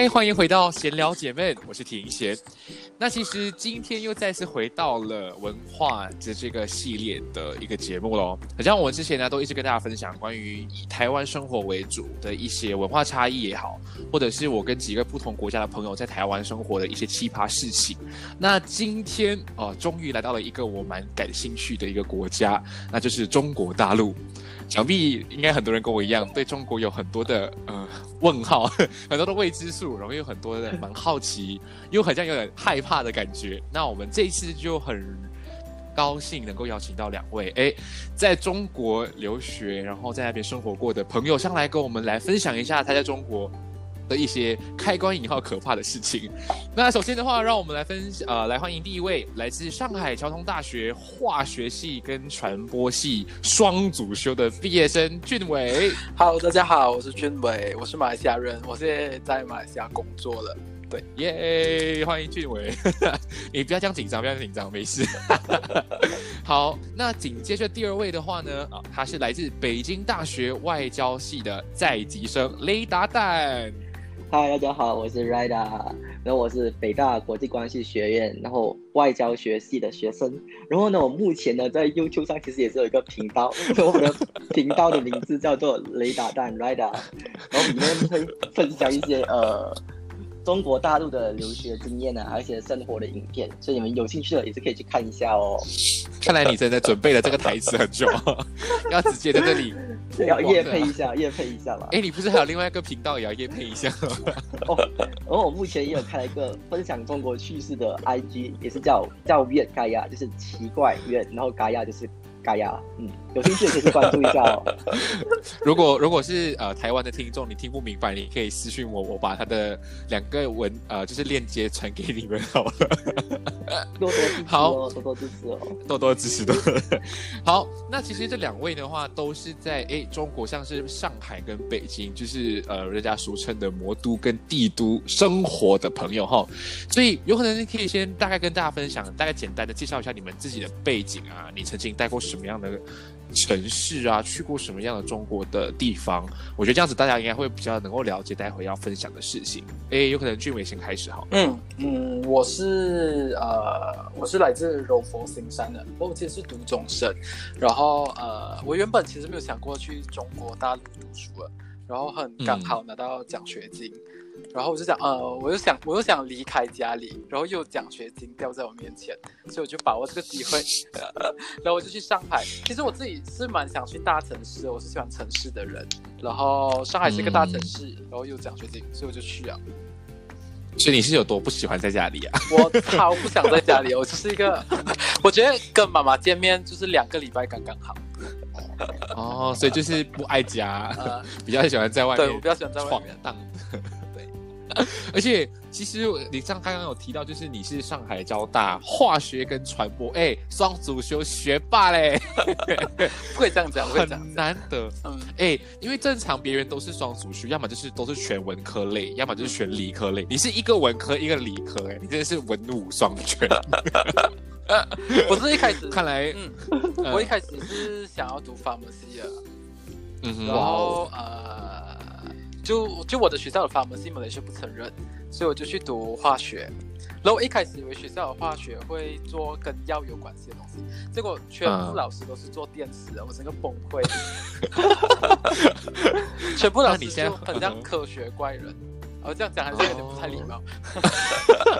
嘿，欢迎回到闲聊姐妹，我是庭贤。那其实今天又再次回到了文化的这个系列的一个节目喽。好像我之前呢都一直跟大家分享关于以台湾生活为主的一些文化差异也好，或者是我跟几个不同国家的朋友在台湾生活的一些奇葩事情。那今天啊，终于来到了一个我蛮感兴趣的一个国家，那就是中国大陆。想必应该很多人跟我一样，对中国有很多的呃 问号，很多的未知数，然后有很多的蛮好奇，又好像有点害怕的感觉。那我们这一次就很高兴能够邀请到两位，诶，在中国留学，然后在那边生活过的朋友上来跟我们来分享一下他在中国。的一些开关引号可怕的事情。那首先的话，让我们来分呃来欢迎第一位来自上海交通大学化学系跟传播系双主修的毕业生俊伟。Hello，大家好，我是俊伟，我是马来西亚人，我现在在马来西亚工作了。对，耶，欢迎俊伟。你不要这样紧张，不要紧张，没事。好，那紧接着第二位的话呢，啊，他是来自北京大学外交系的在籍生雷达蛋。嗨，大家好，我是 Rida，然后我是北大国际关系学院，然后外交学系的学生。然后呢，我目前呢在 YouTube 上其实也是有一个频道，我的频道的名字叫做雷达蛋 Rida，然后里面会分享一些呃。中国大陆的留学经验啊，而且生活的影片，所以你们有兴趣的也是可以去看一下哦。看来你真的准备了这个台词很久，要直接在这里要夜配一下，夜配一下吧。哎，你不是还有另外一个频道也要夜配一下吗 哦，然后我目前也有开了一个分享中国趣事的 IG，也是叫叫月盖亚，就是奇怪月，然后盖亚就是。嘎亚，嗯，有兴趣可以去关注一下哦。如果如果是呃台湾的听众，你听不明白，你可以私信我，我把他的两个文呃就是链接传给你们好了。多多支持哦，多多支持哦，多多支持多。好，那其实这两位的话都是在诶中国，像是上海跟北京，就是呃人家俗称的魔都跟帝都生活的朋友哈。所以有可能你可以先大概跟大家分享，大概简单的介绍一下你们自己的背景啊，你曾经待过。什么样的城市啊？去过什么样的中国的地方？我觉得这样子大家应该会比较能够了解待会要分享的事情。哎，有可能俊伟先开始好。嗯嗯，我是呃，我是来自柔佛新山的，我其实是读中生，然后呃，我原本其实没有想过去中国大陆读书的，然后很刚好拿到奖学金。然后我就想，呃，我就想，我又想离开家里，然后又奖学金掉在我面前，所以我就把握这个机会，然后我就去上海。其实我自己是蛮想去大城市，我是喜欢城市的人。然后上海是一个大城市，然后又奖学金，所以我就去了。所以你是有多不喜欢在家里啊？我超不想在家里，我就是一个，我觉得跟妈妈见面就是两个礼拜刚刚好。哦，所以就是不爱家，比较喜欢在外面。对，我比较喜欢在外面荡。而且，其其实你像刚刚有提到，就是你是上海交大化学跟传播，哎，双主修学霸嘞，不可以这样讲，不可以这样很难得。嗯，哎，因为正常别人都是双主修，要么就是都是全文科类，要么就是选理科类。你是一个文科一个理科，哎，你真的是文武双全。我是一开始，看来，嗯，我一开始是想要读 pharmacy 的，嗯，然后呃，就就我的学校的 pharmacy 马来西亚不承认，所以我就去读化学。然后我一开始以为学校的化学会做跟药有关系的东西，结果全部老师都是做电池的，我整个崩溃。全部老师就很像科学怪人，哦，这样讲还是有点不太礼貌。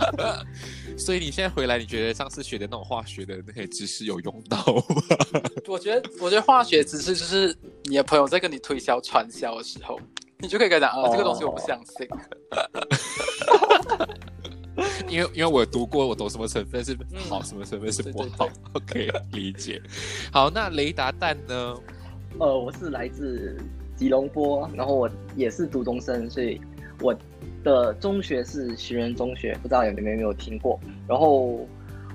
所以你现在回来，你觉得上次学的那种化学的那些知识有用到吗？我觉得，我觉得化学知识就是你的朋友在跟你推销传销的时候，你就可以跟他讲啊，这个东西我不相信。因为因为我读过，我懂什么成分是好，什么成分是不好。OK，理解。好，那雷达蛋呢？呃，我是来自吉隆坡，然后我也是读中生，所以我的中学是徐仁中学，不知道有没有没有听过。然后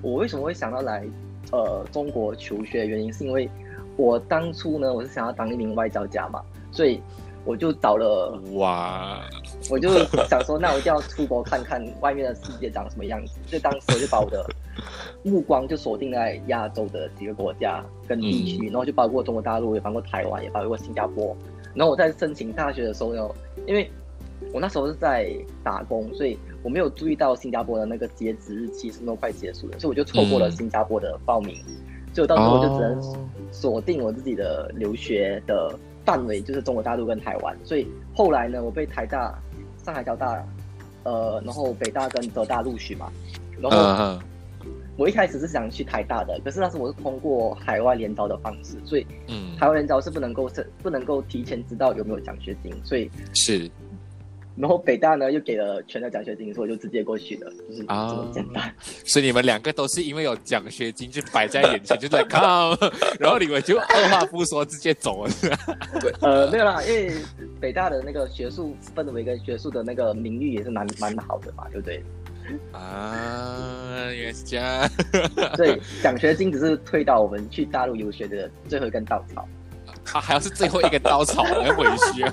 我为什么会想到来呃中国求学？原因是因为我当初呢，我是想要当一名外交家嘛，所以。我就找了哇，我就想说，那我一定要出国看看外面的世界长什么样子。所以当时我就把我的目光就锁定在亚洲的几个国家跟地区，然后就包括中国大陆，也包括台湾，也包括新加坡。然后我在申请大学的时候呢，因为我那时候是在打工，所以我没有注意到新加坡的那个截止日期是那么快结束的，所以我就错过了新加坡的报名。所以我到时候我就只能锁定我自己的留学的。范围就是中国大陆跟台湾，所以后来呢，我被台大、上海交大，呃，然后北大跟浙大录取嘛。然后我一开始是想去台大的，可是那时我是通过海外联招的方式，所以嗯海外联招是不能够是不能够提前知道有没有奖学金，所以是。然后北大呢又给了全额奖学金，所以我就直接过去了，就是这么简单。所以你们两个都是因为有奖学金就摆在眼前就在看，然后你们就二话不说直接走了。对，呃，没有啦，因为北大的那个学术氛围跟学术的那个名誉也是蛮蛮好的嘛，对不对？啊，原来是这样。所以奖学金只是推到我们去大陆游学的最后一根稻草。他还要是最后一个稻草来委屈，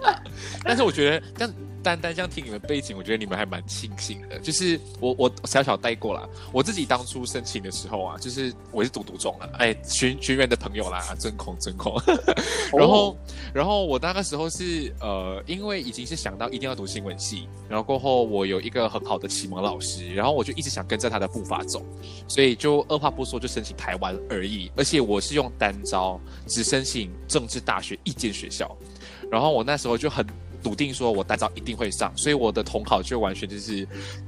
但是我觉得，但单单这样听你们背景，我觉得你们还蛮庆幸的。就是我我小小带过啦，我自己当初申请的时候啊，就是我是读读中了，哎，学学员的朋友啦，真空真空。然后然后我那个时候是呃，因为已经是想到一定要读新闻系，然后过后我有一个很好的启蒙老师，然后我就一直想跟着他的步伐走，所以就二话不说就申请台湾而已，而且我是用单招，只申请政治大学一间学校，然后我那时候就很。笃定说，我大招一定会上，所以我的统考就完全就是，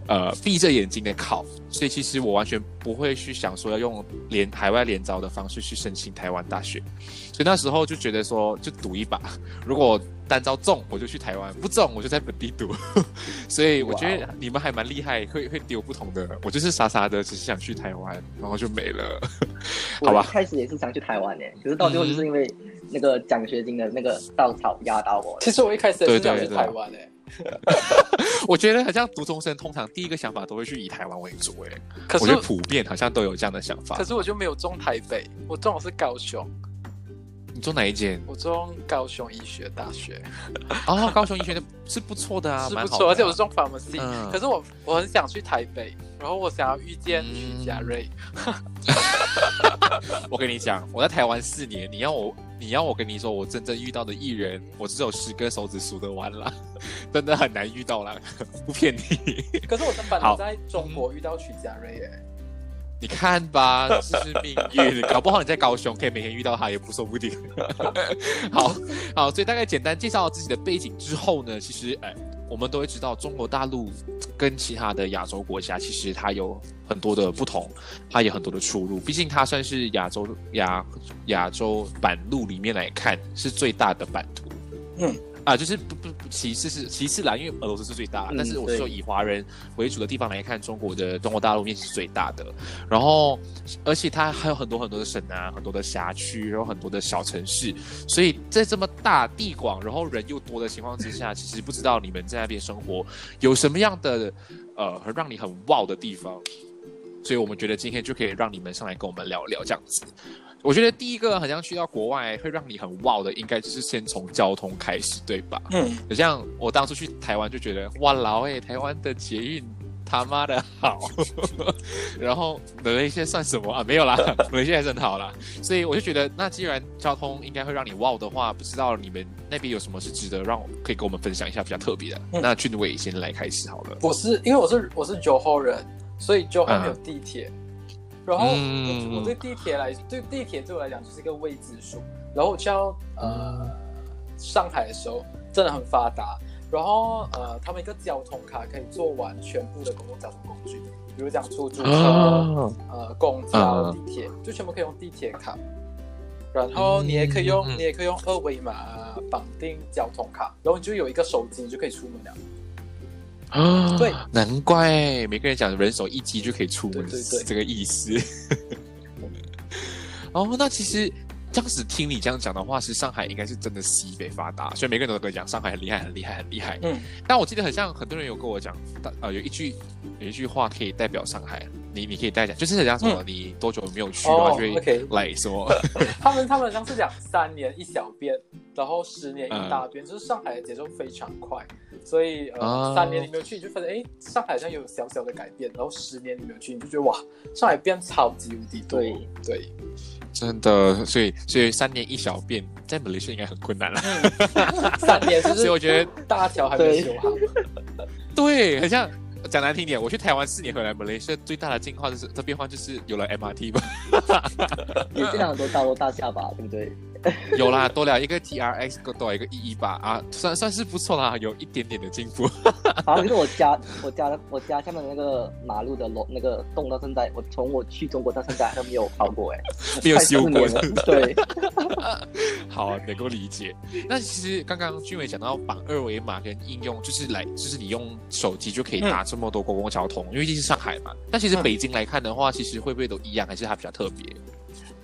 呃，闭着眼睛的考，所以其实我完全不会去想说要用连海外联招的方式去申请台湾大学，所以那时候就觉得说，就赌一把，如果单招中，我就去台湾；不中，我就在本地读。所以我觉得你们还蛮厉害，会会丢不同的。我就是傻傻的，只是想去台湾，然后就没了。好吧，开始也是想去台湾呢，可是到最后就是因为。那个奖学金的那个稻草压倒我。其实我一开始也是想去台湾诶。我觉得好像读中生通常第一个想法都会去以台湾为主诶。可是我觉得普遍好像都有这样的想法。可是我就没有中台北，我中的是高雄。你中哪一间？我中高雄医学大学。哦，高雄医学的是不错 的啊，是不错，而且我是中 pharmacy。可是我我很想去台北，然后我想要遇见徐佳瑞。我跟你讲，我在台湾四年，你要我。你要我跟你说，我真正遇到的艺人，我只有十根手指数得完了，真的很难遇到了，不骗你。可是我本来在中国遇到曲家瑞耶，你看吧，这是命运，搞不好你在高雄可以每天遇到他也不说不定。好好，所以大概简单介绍自己的背景之后呢，其实哎。我们都会知道，中国大陆跟其他的亚洲国家其实它有很多的不同，它有很多的出入。毕竟它算是亚洲亚亚洲版路里面来看是最大的版图。嗯，啊，就是不不不其次是其次啦，因为俄罗斯是最大，嗯但是我是说以华人为主的地方来看，中国的中国大陆面积是最大的，然后而且它还有很多很多的省啊，很多的辖区，然后很多的小城市，所以在这么大地广，然后人又多的情况之下，其实不知道你们在那边生活有什么样的呃让你很 wow 的地方，所以我们觉得今天就可以让你们上来跟我们聊聊这样子。我觉得第一个好像去到国外会让你很 wow 的，应该就是先从交通开始，对吧？嗯，就像我当初去台湾就觉得，哇老哎，台湾的捷运他妈的好，然后马来西亚算什么啊？没有啦，马来西亚还是很好啦。所以我就觉得，那既然交通应该会让你 wow 的话，不知道你们那边有什么是值得让我可以跟我们分享一下比较特别的？嗯那俊伟先来开始好了。我是因为我是我是九号人，所以九号没有地铁。然后嗯我我对地铁来，对地铁对我来讲就是一个未知数。然后我去到呃上海的时候，真的很发达。然后呃，他们一个交通卡可以做完全部的公共交通工具，比如讲出租车、哦呃公交、嗯地铁，就全部可以用地铁卡。然后你也可以用，你也可以用二维码绑定交通卡，然后你就有一个手机，你就可以出门了。啊。对，难怪每个人讲人手一机就可以出门，对对对。是这个意思。哦，那其实这样子听你这样讲的话，是上海应该是真的西北发达，所以每个人都跟我讲上海很厉害，很厉害，很厉害。嗯，但我记得很像很多人有跟我讲，呃，有一句有一句话可以代表上海，你你可以代讲，就是很像什么，你多久没有去的话，哦就会 OK 来什么。他们他们好像是讲三年一小变，然后十年嗯一大变，就是上海的节奏非常快，所以呃、哦三年你没有去，你就发现哎上海好像有小小的改变，然后十年你没有去，你就觉得哇上海变超级无敌多。对对，真的，所以所以三年一小变，在马来西亚应该很困难了。三年就是所以我觉得大桥还没修好。对，很像讲难听点，我去台湾四年回来，马来西亚最大的进化就是这变化就是有了 MRT 吧，也经常很多高楼大厦吧，对不对？有啦，多了一个 TRX，多了一个 E 一八，啊，算算是不错啦，有一点点的进步。好，可是我家我家我家下面的那个马路的楼那个洞到现在，我从我去中国到现在还没有跑过哎，没有修过对，好，能够理解。那其实刚刚俊伟讲到绑二维码跟应用，就是来，就是你用手机就可以搭这么多公共交通，因为这是上海嘛。但其实嗯北京来看的话，其实会不会都一样，还是它比较特别？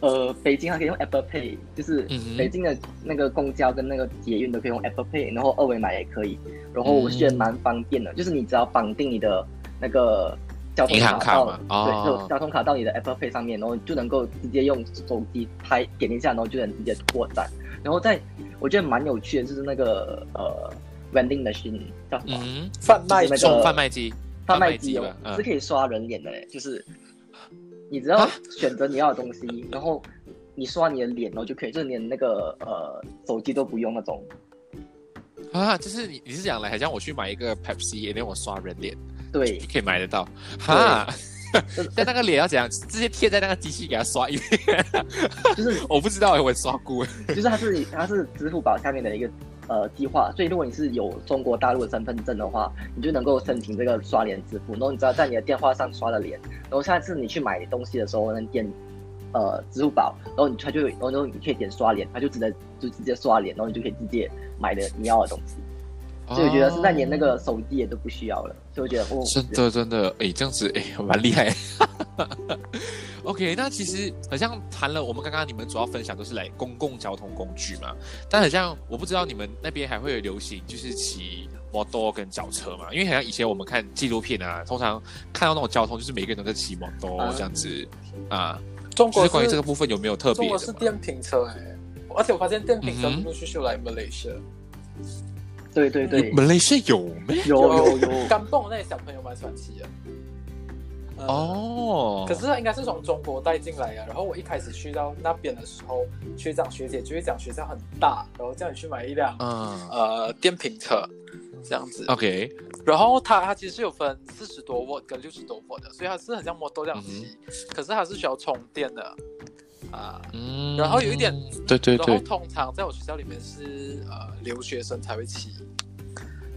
呃，北京还可以用 Apple Pay，就是北京的那个公交跟那个捷运都可以用 Apple Pay，然后二维码也可以，然后我觉得蛮方便的，就是你只要绑定你的那个交通银行卡对，哦。就交通卡到你的 Apple Pay 上面，然后就能够直接用手机拍点一下，然后就能直接扩展。然后在我觉得蛮有趣的，就是那个呃 vending machine 叫什么？嗯，贩卖那个贩卖机，贩卖机哦，嗯。是可以刷人脸的嘞，就是你只要选择你要的东西，然后你刷你的脸，然后就可以，就是连那个呃手机都不用那种。啊，就是你你是讲来，好像我去买一个 Pepsi，然后我刷人脸，对，可以买得到，哈。就是但那个脸要怎样？直接贴在那个机器给它刷一遍？就是 我不知道，我刷过。就是它是它是支付宝下面的一个呃计划，所以如果你是有中国大陆的身份证的话，你就能够申请这个刷脸支付，然后你只要在你的电话上刷了脸，然后下次你去买东西的时候能点呃支付宝，然后你它就然后你可以点刷脸，它就直接就直接刷脸，然后你就可以直接买的你要的东西。所以我觉得是在连那个手机也都不需要了，所以我觉得哦，真的真的，哎，这样子哎，蛮厉害。OK，那其实好像谈了，我们刚刚你们主要分享都是来公共交通工具嘛，但好像我不知道你们那边还会有流行就是骑摩托跟脚车嘛，因为好像以前我们看纪录片啊，通常看到那种交通就是每个人都在骑摩托啊这样子啊，中国就是关于这个部分有没有特中别中？国是电瓶车哎、而且我发现电瓶车陆陆续续来马来西亚。对对对，马来西亚有没？有有有，干蹦那些小朋友蛮喜欢骑的。呃哦，可是他应该是从中国带进来啊。然后我一开始去到那边的时候，学长学姐就会讲学校很大，然后叫你去买一辆嗯呃电瓶车这样子。，OK，然后它它其实是有分四十多瓦跟六十多瓦的，所以它是很像摩托这样骑，可是它是需要充电的啊。嗯，然后有一点对对然后，通常在我学校里面是呃留学生才会骑。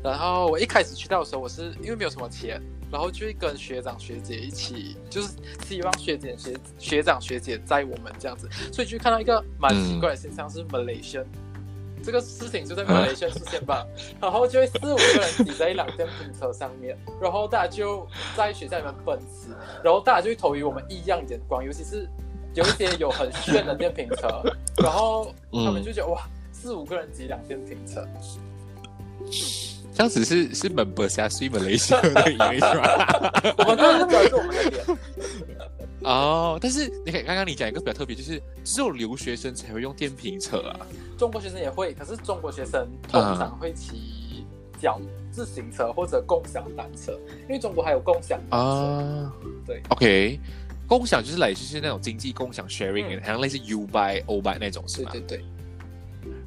然后我一开始去到的时候，我是因为没有什么钱，然后就会跟学长学姐一起，就是希望学姐学学长学姐载我们这样子，所以就看到一个蛮奇怪的现象是 Malaysian 这个事情就在马来西亚出现吧，然后就会四五个人挤在一辆电瓶车上面，然后大家就在学校里面奔驰，然后大家就会投以我们异样眼光，尤其是有一些有很炫的电瓶车，然后他们就觉得哇，四五个人挤一辆电瓶车，这样子是是门伯下睡门雷西的 image 吗？我们当然是我们的脸，哦，但是你看刚刚你讲一个比较特别，就是只有留学生才会用电瓶车啊。中国学生也会，可是中国学生通常会骑脚自行车或者共享单车，因为中国还有共享单车。啊，对，OK，共享就是来就是那种经济共享 sharing，、嗯好像类似 U by O by 那种是吗？对对对，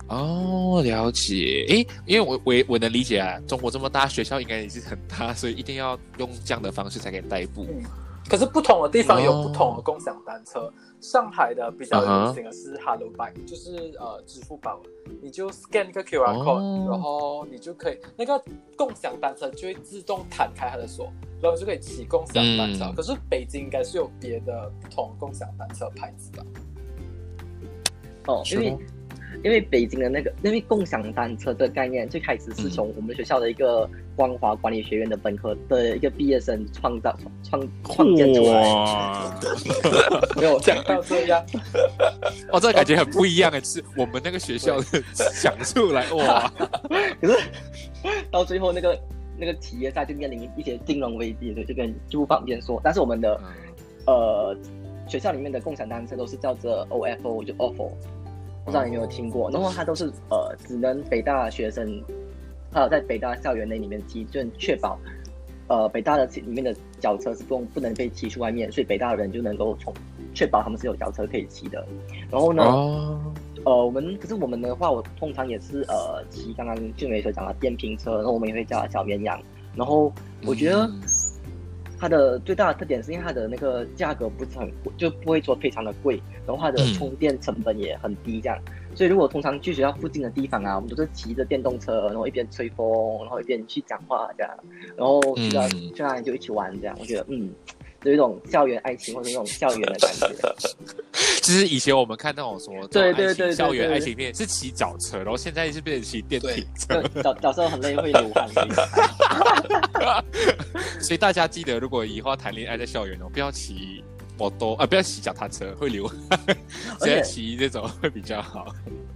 哦，了解。诶，因为我我我能理解啊，中国这么大，学校应该也是很大，所以一定要用这样的方式才可以代步。嗯。可是不同的地方有哦不同的共享单车。上海的比较流行的是 Hello Bike，就是呃支付宝，你就 scan 一个 QR code，、哦然后你就可以那个共享单车就会自动弹开它的锁，然后就可以骑共享单车。嗯可是北京应该是有别的不同共享单车牌子的。哦，因为因为北京的那个，因为共享单车的概念最开始是从我们学校的一个光华管理学院的本科的一个毕业生创造创创建出来。哇，没有讲到这样，哦，这个感觉很不一样诶，是我们那个学校的想出来哇。可是到最后那个那个企业家就面临一些金融危机，所以就跟就不方便说。但是我们的嗯呃学校里面的共享单车都是叫做 OFO，就 OFO，不知道你有没有听过？然后它都是呃只能北大学生，还有在北大校园内里面骑，就确保呃北大的里面的脚车是不用不能被骑出外面，所以北大的人就能够从确保他们是有脚车可以骑的。然后呢，哦，呃，我们可是我们的话，我通常也是呃骑刚刚俊伟所讲的电瓶车，然后我们也会叫它小绵羊。然后我觉得嗯它的最大的特点是因为它的那个价格不是很贵，就不会说非常的贵，然后它的嗯充电成本也很低，这样。所以如果通常去学校附近的地方啊，我们都是骑着电动车，然后一边吹风，然后一边去讲话这样，然后去到、嗯去那里就一起玩这样。我觉得嗯，有一种校园爱情或者那种校园的感觉。就是以前我们看那种什么对对对对校园对。爱情片是骑脚车，然后现在是变成骑电瓶车，就小小时候很累会流汗，所以大家记得，如果以后要谈恋爱在校园哦，不要骑摩托啊，不要骑脚踏车，会流汗，而且直接骑这种会比较好。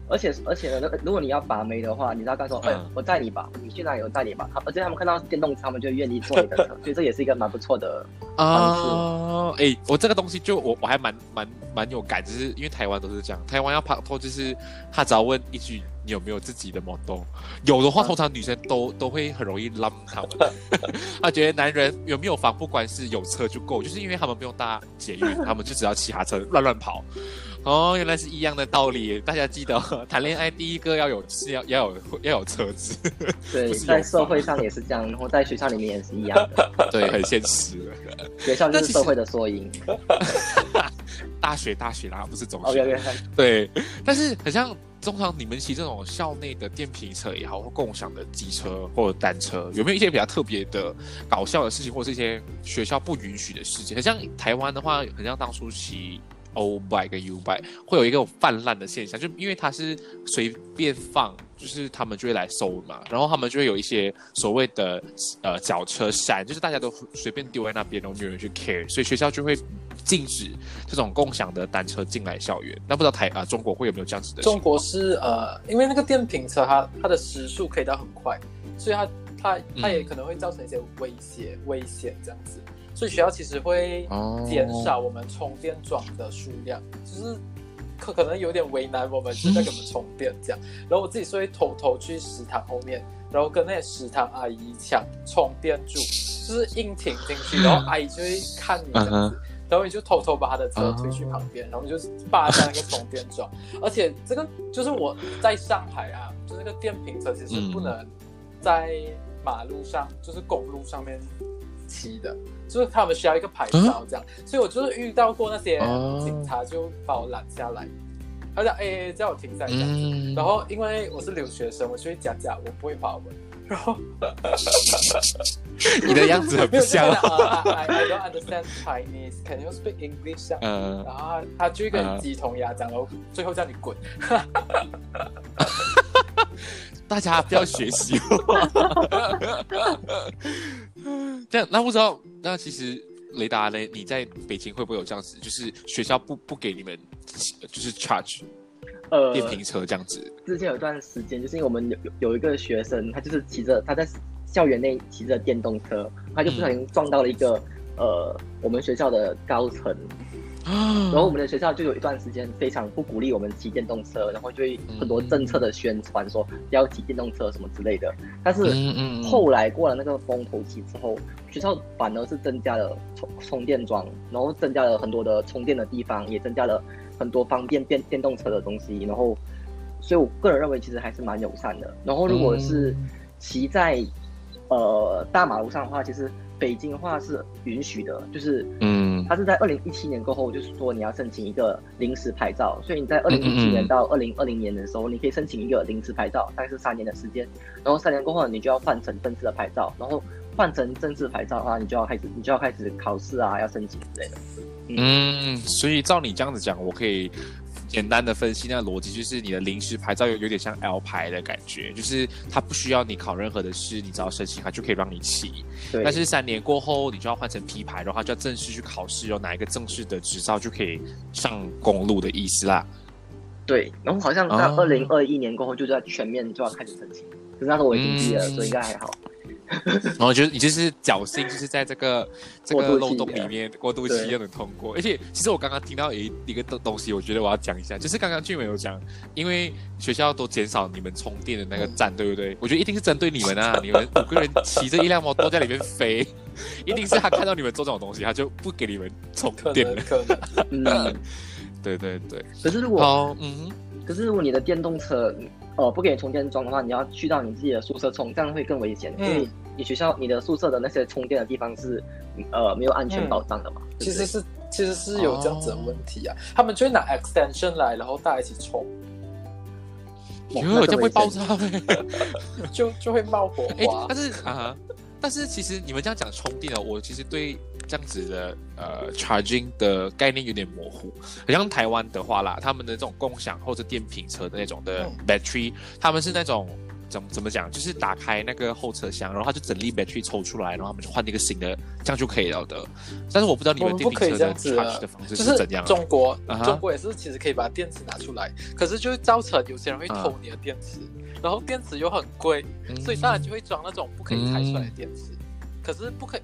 而且而且呢，如果你要把妹的话，你知道刚说，哎、嗯我带你吧，你去哪里我载你吧，他而且他们看到电动车，他们就愿意坐你的车，所以这也是一个蛮不错的。啊，哎、我这个东西就我我还蛮蛮蛮有感，就是因为台湾都是这样，台湾要拍拖就是他只要问一句你有没有自己的 model？，有的话啊通常女生都都会很容易浪他们，他觉得男人有没有房不管是有车就够，就是因为他们不用搭捷运，他们就只要骑哈车乱乱跑。哦，原来是一样的道理，大家记得哦谈恋爱第一个要有是要要有要有车子，对 在社会上也是这样，然后在学校里面也是一样的，对，很现实的。学校就是社会的缩影。大学大学啦，不是中哦，学。对，但是很像通常你们骑这种校内的电瓶车也好，或共享的机车或者单车，有没有一些比较特别的搞笑的事情，或是一些学校不允许的事情？很像台湾的话，很像当初骑 O bike 跟 U bike 会有一个泛滥的现象，就因为它是随便放，就是他们就会来收嘛，然后他们就会有一些所谓的呃脚车山，就是大家都随便丢在那边，然后没有人去 care，所以学校就会禁止这种共享的单车进来校园。那不知道台啊、中国会有没有这样子的？中国是呃，因为那个电瓶车它它的时速可以到很快，所以它它它也可能会造成一些威胁、危险这样子。所以学校其实会哦减少我们充电桩的数量，就是可可能有点为难我们，就在给我们充电这样。然后我自己是会偷偷去食堂后面，然后跟那些食堂阿姨抢充电柱，就是硬挺进去，然后阿姨就会看你这样嗯子。然后你就偷偷把他的车推去旁边，然后你就霸占那个充电桩。而且这个就是我在上海啊，就那个电瓶车其实不能在马路上，就是公路上面骑的，就是他们需要一个牌照这样。所以我就是遇到过那些哦警察就把我拦下来，他讲哎叫我停下来这样子。嗯然后因为我是留学生，我就会假假我不会华文，然后 你的样子很不像 I I don't understand Chinese. Can you speak English？这样嗯然后他他就会跟鸡同鸭讲，然后最后叫你滚。大家不要学习。这样，那不知道，那其实雷达呢？你在北京会不会有这样子？就是学校不不给你们，就是 charge 呃，电瓶车这样子？之前有一段时间，就是因为我们有有有一个学生，他就是骑着他在校园内骑着电动车，他就不小心撞到了一个、呃我们学校的高层，然后我们的学校就有一段时间非常不鼓励我们骑电动车，然后就会很多政策的宣传说不要骑电动车什么之类的。但是后来过了那个风头期之后，学校反而是增加了充充电桩，然后增加了很多的充电的地方，也增加了很多方便电电动车的东西。然后，所以我个人认为其实还是蛮友善的。然后如果是骑在呃大马路上的话，其实北京的话是允许的，就是嗯。它是在二零一七年过后，就是说你要申请一个临时牌照，所以你在二零一七年到二零二零年的时候，你可以申请一个临时牌照，大概是三年的时间，然后三年过后你就要换成正式的牌照，然后换成正式牌照的话，你就要开始你就要开始考试啊，要申请之类的。嗯，所以照你这样子讲，我可以简单的分析那个逻辑，就是你的临时牌照有有点像 L 牌的感觉，就是它不需要你考任何的试，你只要申请，它就可以让你骑。对，但是三年过后，你就要换成 P 牌的话，就要正式去考试，有哪一个正式的执照就可以上公路的意思啦。对，然后好像在哦二零二一年过后，就要全面就要开始申请，可是那时候我已经毕业了，嗯所以应该还好。然后就是你就是侥幸，就是在这个 这个漏洞里面过渡期又能通过。而且其实我刚刚听到一一个东东西，我觉得我要讲一下，就是刚刚俊伟有讲，因为学校都减少你们充电的那个站，对不对？我觉得一定是针对你们啊，你们五个人骑着一辆摩托在里面飞，一定是他看到你们做这种东西，他就不给你们充电了。对对对，可是如果好，嗯可是如果你的电动车呃不给你充电桩的话，你要去到你自己的宿舍充，这样会更危险，嗯因为你学校你的宿舍的那些充电的地方是呃没有安全保障的嘛。对对其实是其实是有这样子的问题啊，他们就会拿 extension 来，然后大家一起充，哼，哇哟，这样会爆炸呗。就就会冒火哎、花。但是啊，但是其实你们这样讲充电哦，我其实对这样子的呃 charging 的概念有点模糊。好像台湾的话啦，他们的这种共享或者电瓶车的那种的嗯 battery，、他们是那种。怎么怎么讲？就是打开那个后车厢，然后他就整粒 battery 抽出来，然后他们就换一个新的，这样就可以了的。但是我不知道你们电瓶车的这样子 charge 的的方式是怎样、啊。中国中国也是，其实可以把电池拿出来，可是就会造成有些人会啊偷你的电池，然后电池又很贵，嗯所以当然就会装那种不可以拆出来的电池。可是不可以，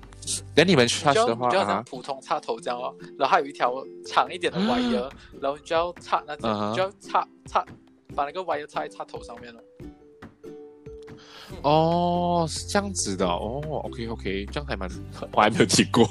等你们你 charge 就的话你就要像啊，普通插头这样哦，然后还有一条长一点的 wire，然后你就要插那就要插插把那个 wire 插在插头上面了。哦，是这样子的哦。OK OK，这样还蛮，我还没有听过。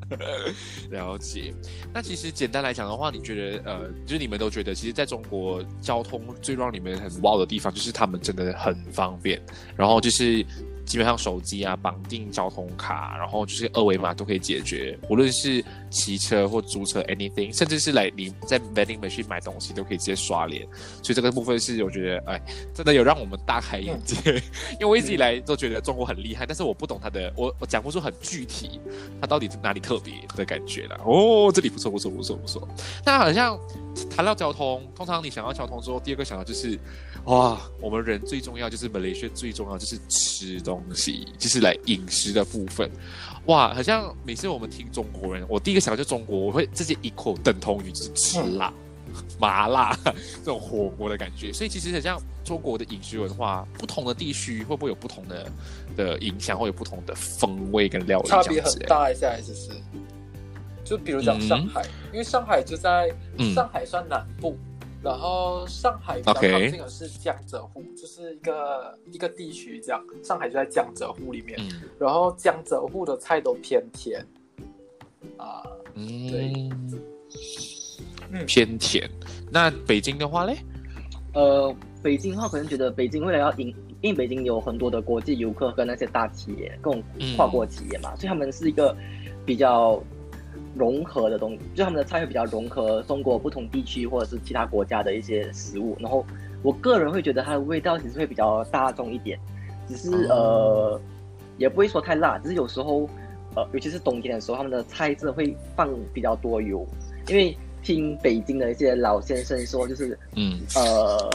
了解。那其实简单来讲的话，你觉得呃，就是你们都觉得，其实在中国交通最让你们很 wow 的地方，就是他们真的很方便，然后就是。基本上手机啊绑定交通卡，然后就是二维码都可以解决，无论是骑车或租车 anything，甚至是来你在 vending machine 买东西都可以直接刷脸，所以这个部分是我觉得哎，真的有让我们大开眼界。因为我一直以来都觉得中国很厉害，但是我不懂它的，我我讲不出很具体，它到底哪里特别的感觉啦。哦，这里不错不错不错不错。那好像谈到交通，通常你想到交通之后，第二个想到就是，哇，我们人最重要就是马来西亚最重要就是吃东西，就是来饮食的部分。哇，好像每次我们听中国人，我第一个想到就中国，我会直接一口等同于就是吃辣。麻辣这种火锅的感觉，所以其实很像中国的饮食文化，不同的地区会不会有不同的的影响，会有不同的风味跟料理差别？很大一下，其实。就比如讲上海，因为上海就在、嗯上海算南部，然后上海比较近的是江浙沪就是一个一个地区这样。上海就在江浙沪里面，嗯。然后江浙沪的菜都偏甜。啊，对。嗯，嗯偏甜。那北京的话嘞？呃，北京的话可能觉得北京未来要迎，因为北京有很多的国际游客跟那些大企业，各种嗯。跨国企业嘛，所以他们是一个比较融合的东西，就他们的菜会比较融合中国不同地区或者是其他国家的一些食物。然后我个人会觉得它的味道其实会比较大众一点，只是、呃也不会说太辣，只是有时候呃尤其是冬天的时候，他们的菜真的会放比较多油，因为听北京的一些老先生说，就是嗯呃，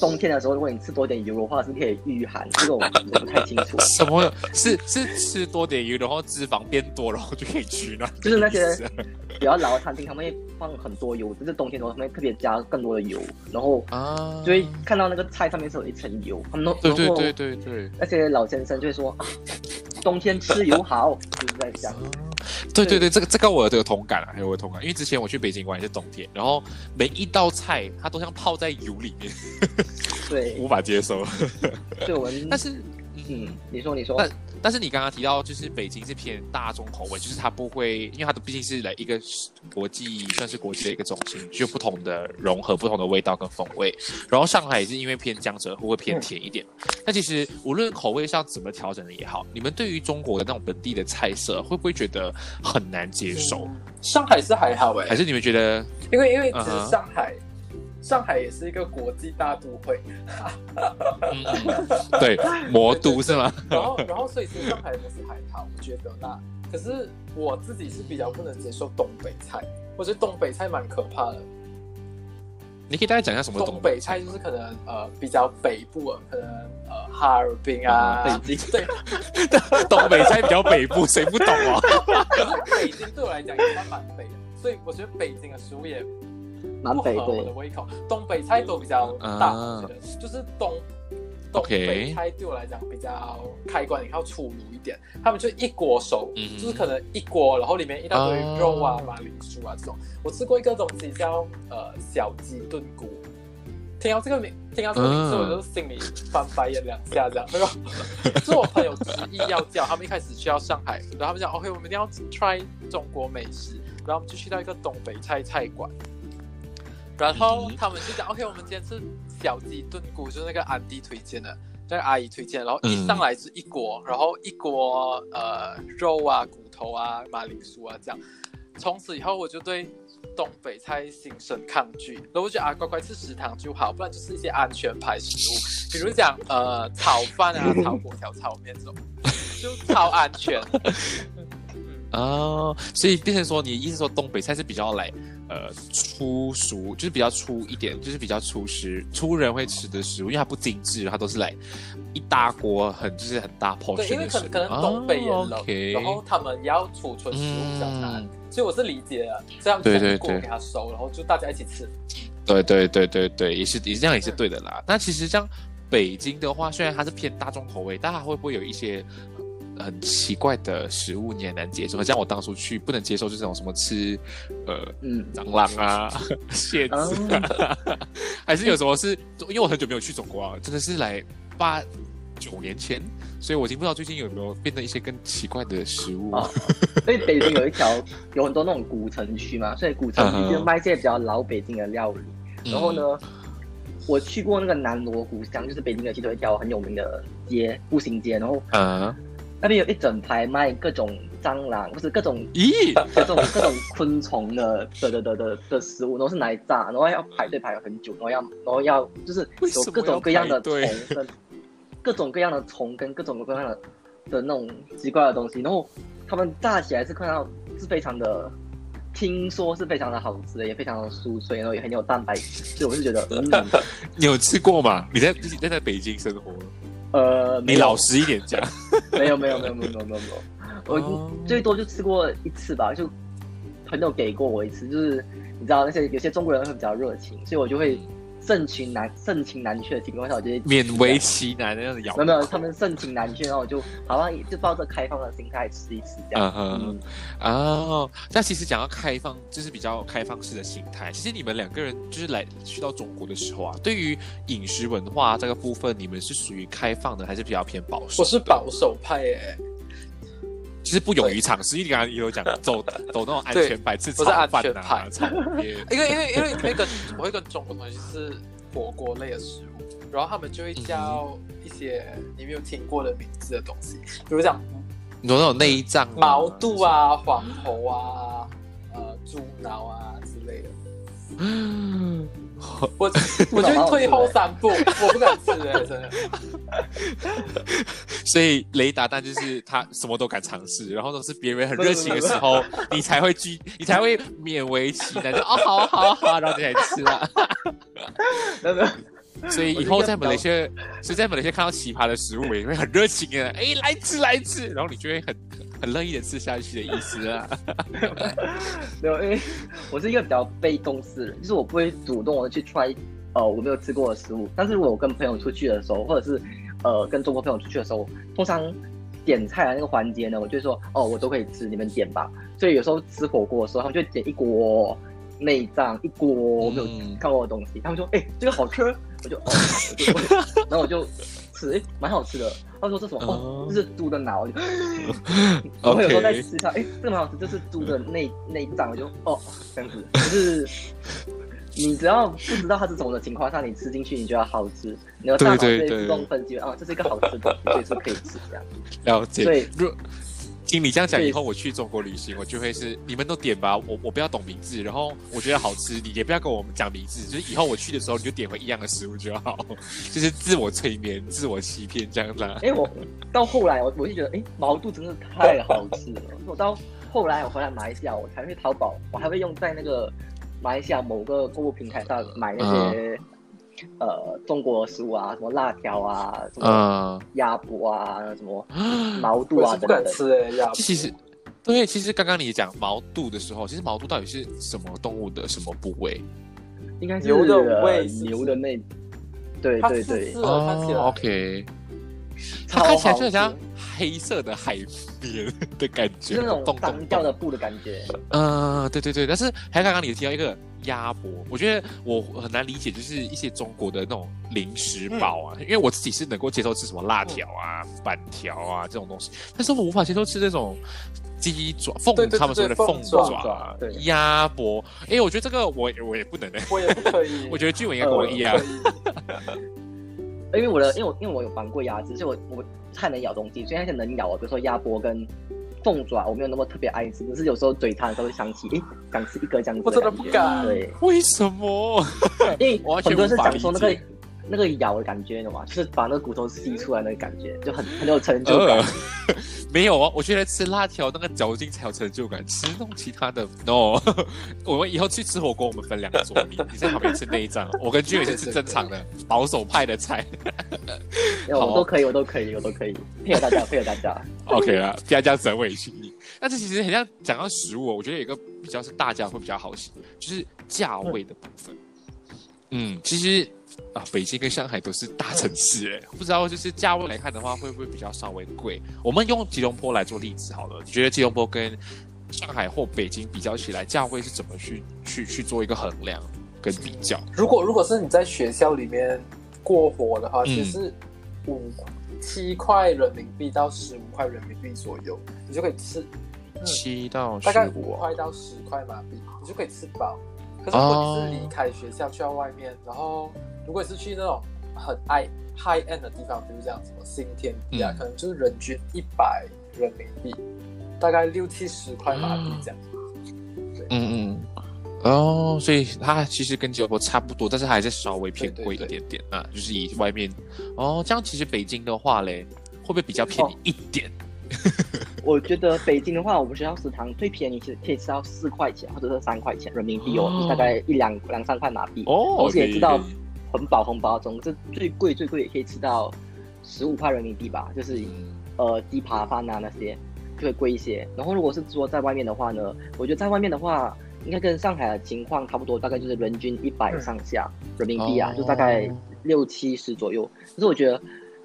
冬天的时候，如果你吃多点油的话，是可以御寒。这个我我不太清楚。什么是是吃多点油，然后脂肪变多，然后就可以取暖？就是那些比较老的餐厅，他们会放很多油，就是冬天的时候，他们会特别加更多的油，然后啊，就会看到那个菜上面是有一层油。他们都对对对对对，那些老先生就会说，啊冬天吃油好，就是在讲。对对对，这个这个我有同感啊，还有我有同感，因为之前我去北京玩也是冬天，然后每一道菜它都像泡在油里面，对，无法接受。对我们，但是，嗯，你说你说，但但是你刚刚提到，就是北京是偏大众口味，就是它不会，因为它的毕竟是来一个国际，算是国际的一个中心，就不同的融合不同的味道跟风味。然后上海也是因为偏江浙沪会偏甜一点。那其实无论口味上怎么调整的也好，你们对于中国的那种本地的菜色，会不会觉得很难接受？上海是还好哎、还是你们觉得？因为因为其嗯哼实上海。上海也是一个国际大都会，对，魔都是吗？然后然后所以其实上海的东西还好，我觉得啦。可是我自己是比较不能接受东北菜，我觉得东北菜蛮可怕的。你可以大概讲一下什么东北菜就是可能呃比较北部啊，可能呃哈尔滨啊，北京对，东北菜比较北部，谁不懂啊？可 是北京对我来讲也算蛮北的，所以我觉得北京的食物也不合南北我的对，胃口。东北菜都比较大，啊我觉得就是东东北菜对我来讲比较开关要粗鲁一点，他们就一锅熟，嗯就是可能一锅，然后里面一大堆啊肉啊、马铃薯啊这种。我吃过一个东西叫呃小鸡炖菇。听到这个名，听到这个名字，嗯我就心里翻白眼两下，这样。然后 是我朋友执意要叫，他们一开始去到上海，然后他们讲 OK，我们一定要 try 中国美食，然后我们就去到一个东北菜菜馆，然后嗯他们就讲 OK，我们今天吃小鸡炖菇，就是那个安迪推荐的，那个阿姨推荐，然后一上来是一锅，然后一锅呃肉啊、骨头啊、马铃薯啊这样。从此以后，我就对东北菜心生抗拒，然后我觉得啊，乖乖吃食堂就好，不然就是一些安全牌食物，比如讲呃炒饭啊、炒粿条、炒面这种，就超安全。哦，所以变成说，你意思说东北菜是比较来呃粗俗，就是比较粗一点，就是比较粗食粗人会吃的食物，因为它不精致，它都是来一大锅很就是很大 portion 对，因为。可能可能东北也冷，哦 OK 然后他们要储存食物比较难，嗯所以我是理解的，这样对对对给它收，然后就大家一起吃。对对对对对，也是也是这样也是对的啦。那其实像北京的话，虽然它是偏大众口味，但它会不会有一些很奇怪的食物你也难接受？像我当初去不能接受就是这种什么吃呃嗯，蟑螂啊、蝎子啊，还是有什么是，因为我很久没有去中国啊，真的是来八九年前，所以我已经不知道最近有没有变得一些更奇怪的食物。哦所以北京有一条有很多那种古城区嘛，所以古城区就卖一些比较老北京的料理。嗯然后呢，我去过那个南锣鼓巷，就是北京的其中一条很有名的街，步行街。然后啊，那边有一整排卖各种蟑螂或是各种咦，各种各种昆虫的 的的的的的食物，然后是拿来炸，然后要排队排了很久，然后要然后要就是有各种各样的虫跟 各种各样的虫跟各种各样的的那种奇怪的东西，然后他们炸起来是看到是非常的。听说是非常的好吃的，也非常的酥脆，然后也很有蛋白质，所以我是觉得，嗯，你有吃过吗？你在你在在北京生活，呃，你老实一点讲。没有没有没有没有没有没有，我哦。最多就吃过一次吧，就朋友给过我一次，就是你知道那些有些中国人会比较热情，所以我就会盛情难盛情难却的情况下，我就会勉为其难的那样咬。没有没有，他们盛情难却，然后我就好像就抱着开放的心态吃一吃这样。嗯哼，哦，那其实讲到开放，就是比较开放式的心态。其实你们两个人就是来去到中国的时候啊，对于饮食文化这个部分，你们是属于开放的，还是比较偏保守？我是保守派耶，其实不勇于尝试，因为你刚刚也有讲走走那种安全牌，吃我是安炒饭啊全派，炒面。因为因为因为会跟我会跟中国同学是火锅类的食物，然后他们就会叫一些你没有听过的名字的东西，比如讲你说那种内脏、毛肚，啊、黄喉啊、呃猪脑啊之类的。嗯，我我就会退后三步，我不敢吃哎、真的。所以雷达蛋就是他什么都敢尝试，然后都是别人很热情的时候，你才会拒，你才会勉为其难，就哦好啊好啊好啊，然后你才吃啊。所以以后在马来西亚，所以在马来西亚看到奇葩的食物，也会很热情的，哎，来吃来吃，然后你就会很很乐意的吃下去的意思啊。没有，因为我是一个比较被动式的人，就是我不会主动的去 try，呃，我没有吃过的食物。但是如果我跟朋友出去的时候，或者是呃跟中国朋友出去的时候，通常点菜的那个环节呢，我就说，哦，我都可以吃，你们点吧。所以有时候吃火锅的时候，他们就点一锅内脏，一锅没有看过的东西，他们说，哎，这个好吃。我就，哦，我就，然后我就吃，哎，蛮好吃的。他说这什么？哦，这是猪的脑。我有时候在吃它，哎，这个蛮好吃，这是猪的内内脏。我就，哦，这样子。可是你只要不知道它是什么的情况下，你吃进去，你就要好吃，你的大脑会自动分析，啊，这是一个好吃的，所以是可以吃这样。了解。所以。听你这样讲以后，我去中国旅行，我就会是你们都点吧，我我不要懂名字，然后我觉得好吃，你也不要跟我们讲名字，就是以后我去的时候你就点回一样的食物就好，就是自我催眠、自我欺骗这样子。哎，我到后来我我就觉得，哎，毛肚真的太好吃了。我到后来我回来马来西亚，我才会淘宝，我还会用在那个马来西亚某个购物平台上买那些。呃，中国食物啊，什么辣条啊，什么鸭脖啊，什么 毛肚啊，不敢吃哎，鸭。其实，对，其实刚刚你讲毛肚的时候，其实毛肚到底是什么动物的什么部位？应该是牛的胃，牛的那，对对对，哦，OK。它看起来就很像黑色的海绵的感觉，是那种脏掉的布的感觉。嗯，对对对，但是还有刚刚你提到一个。鸭脖，我觉得我很难理解，就是一些中国的那种零食包啊，因为我自己是能够接受吃什么辣条啊、板条啊这种东西，但是我无法接受吃这种鸡爪、凤，他们说的凤爪、鸭脖。哎，我觉得这个我我也不能的，我也不可以。我觉得俊伟应该跟我一样，因为我的，因为我因为我有绑过鸭子，所以我我太能咬东西，所以那些能咬，比如说鸭脖跟。凤爪我没有那么特别爱吃，可是有时候嘴馋的时候会想起，哎，想吃一个这样子。我真的不敢。对，为什么？因为 很多人是讲说那个那个咬的感觉的嘛，就是把那个骨头吸出来那个感觉，就很 很有成就感。没有啊，我觉得吃辣条那个嚼劲才有成就感，吃弄其他的 no。我们以后去吃火锅，我们分两桌，你你在旁边吃内脏，我跟君伟是吃正常的保守派的菜。我都可以，我都可以，我都可以配合大家，配合大家。OK 了，不要这样子委屈你。但是其实很像讲到食物，我觉得有一个比较是大家会比较好奇，就是价位的部分。嗯，其实。啊，北京跟上海都是大城市哎，不知道就是价位来看的话，会不会比较稍微贵？我们用吉隆坡来做例子好了，你觉得吉隆坡跟上海或北京比较起来，价位是怎么去去去做一个衡量跟比较？如果如果是你在学校里面过活的话，其实五七块人民币到十五块人民币左右，你就可以吃七到大概五块到十块马币，你就可以吃饱。可是如果你是离开学校去到外面，然后如果是去那种很爱 high end 的地方，比如这样什么新天地啊，可能就是人均一百人民币，大概六七十块马币这样。嗯嗯，哦，所以它其实跟吉隆坡差不多，但是还是稍微偏贵一点点啊，就是以外面哦，这样其实北京的话嘞，会不会比较便宜一点？我觉得北京的话，我们学校食堂最便宜其实可以吃到四块钱或者是三块钱人民币哦，大概一两两三块马币哦，而且知道。很饱很饱，总之最贵最贵也可以吃到十五块人民币吧，就是呃鸡扒饭啊那些就会贵一些。然后如果是说在外面的话呢，我觉得在外面的话应该跟上海的情况差不多，大概就是人均一百上下人民币啊，就大概六七十左右。可是我觉得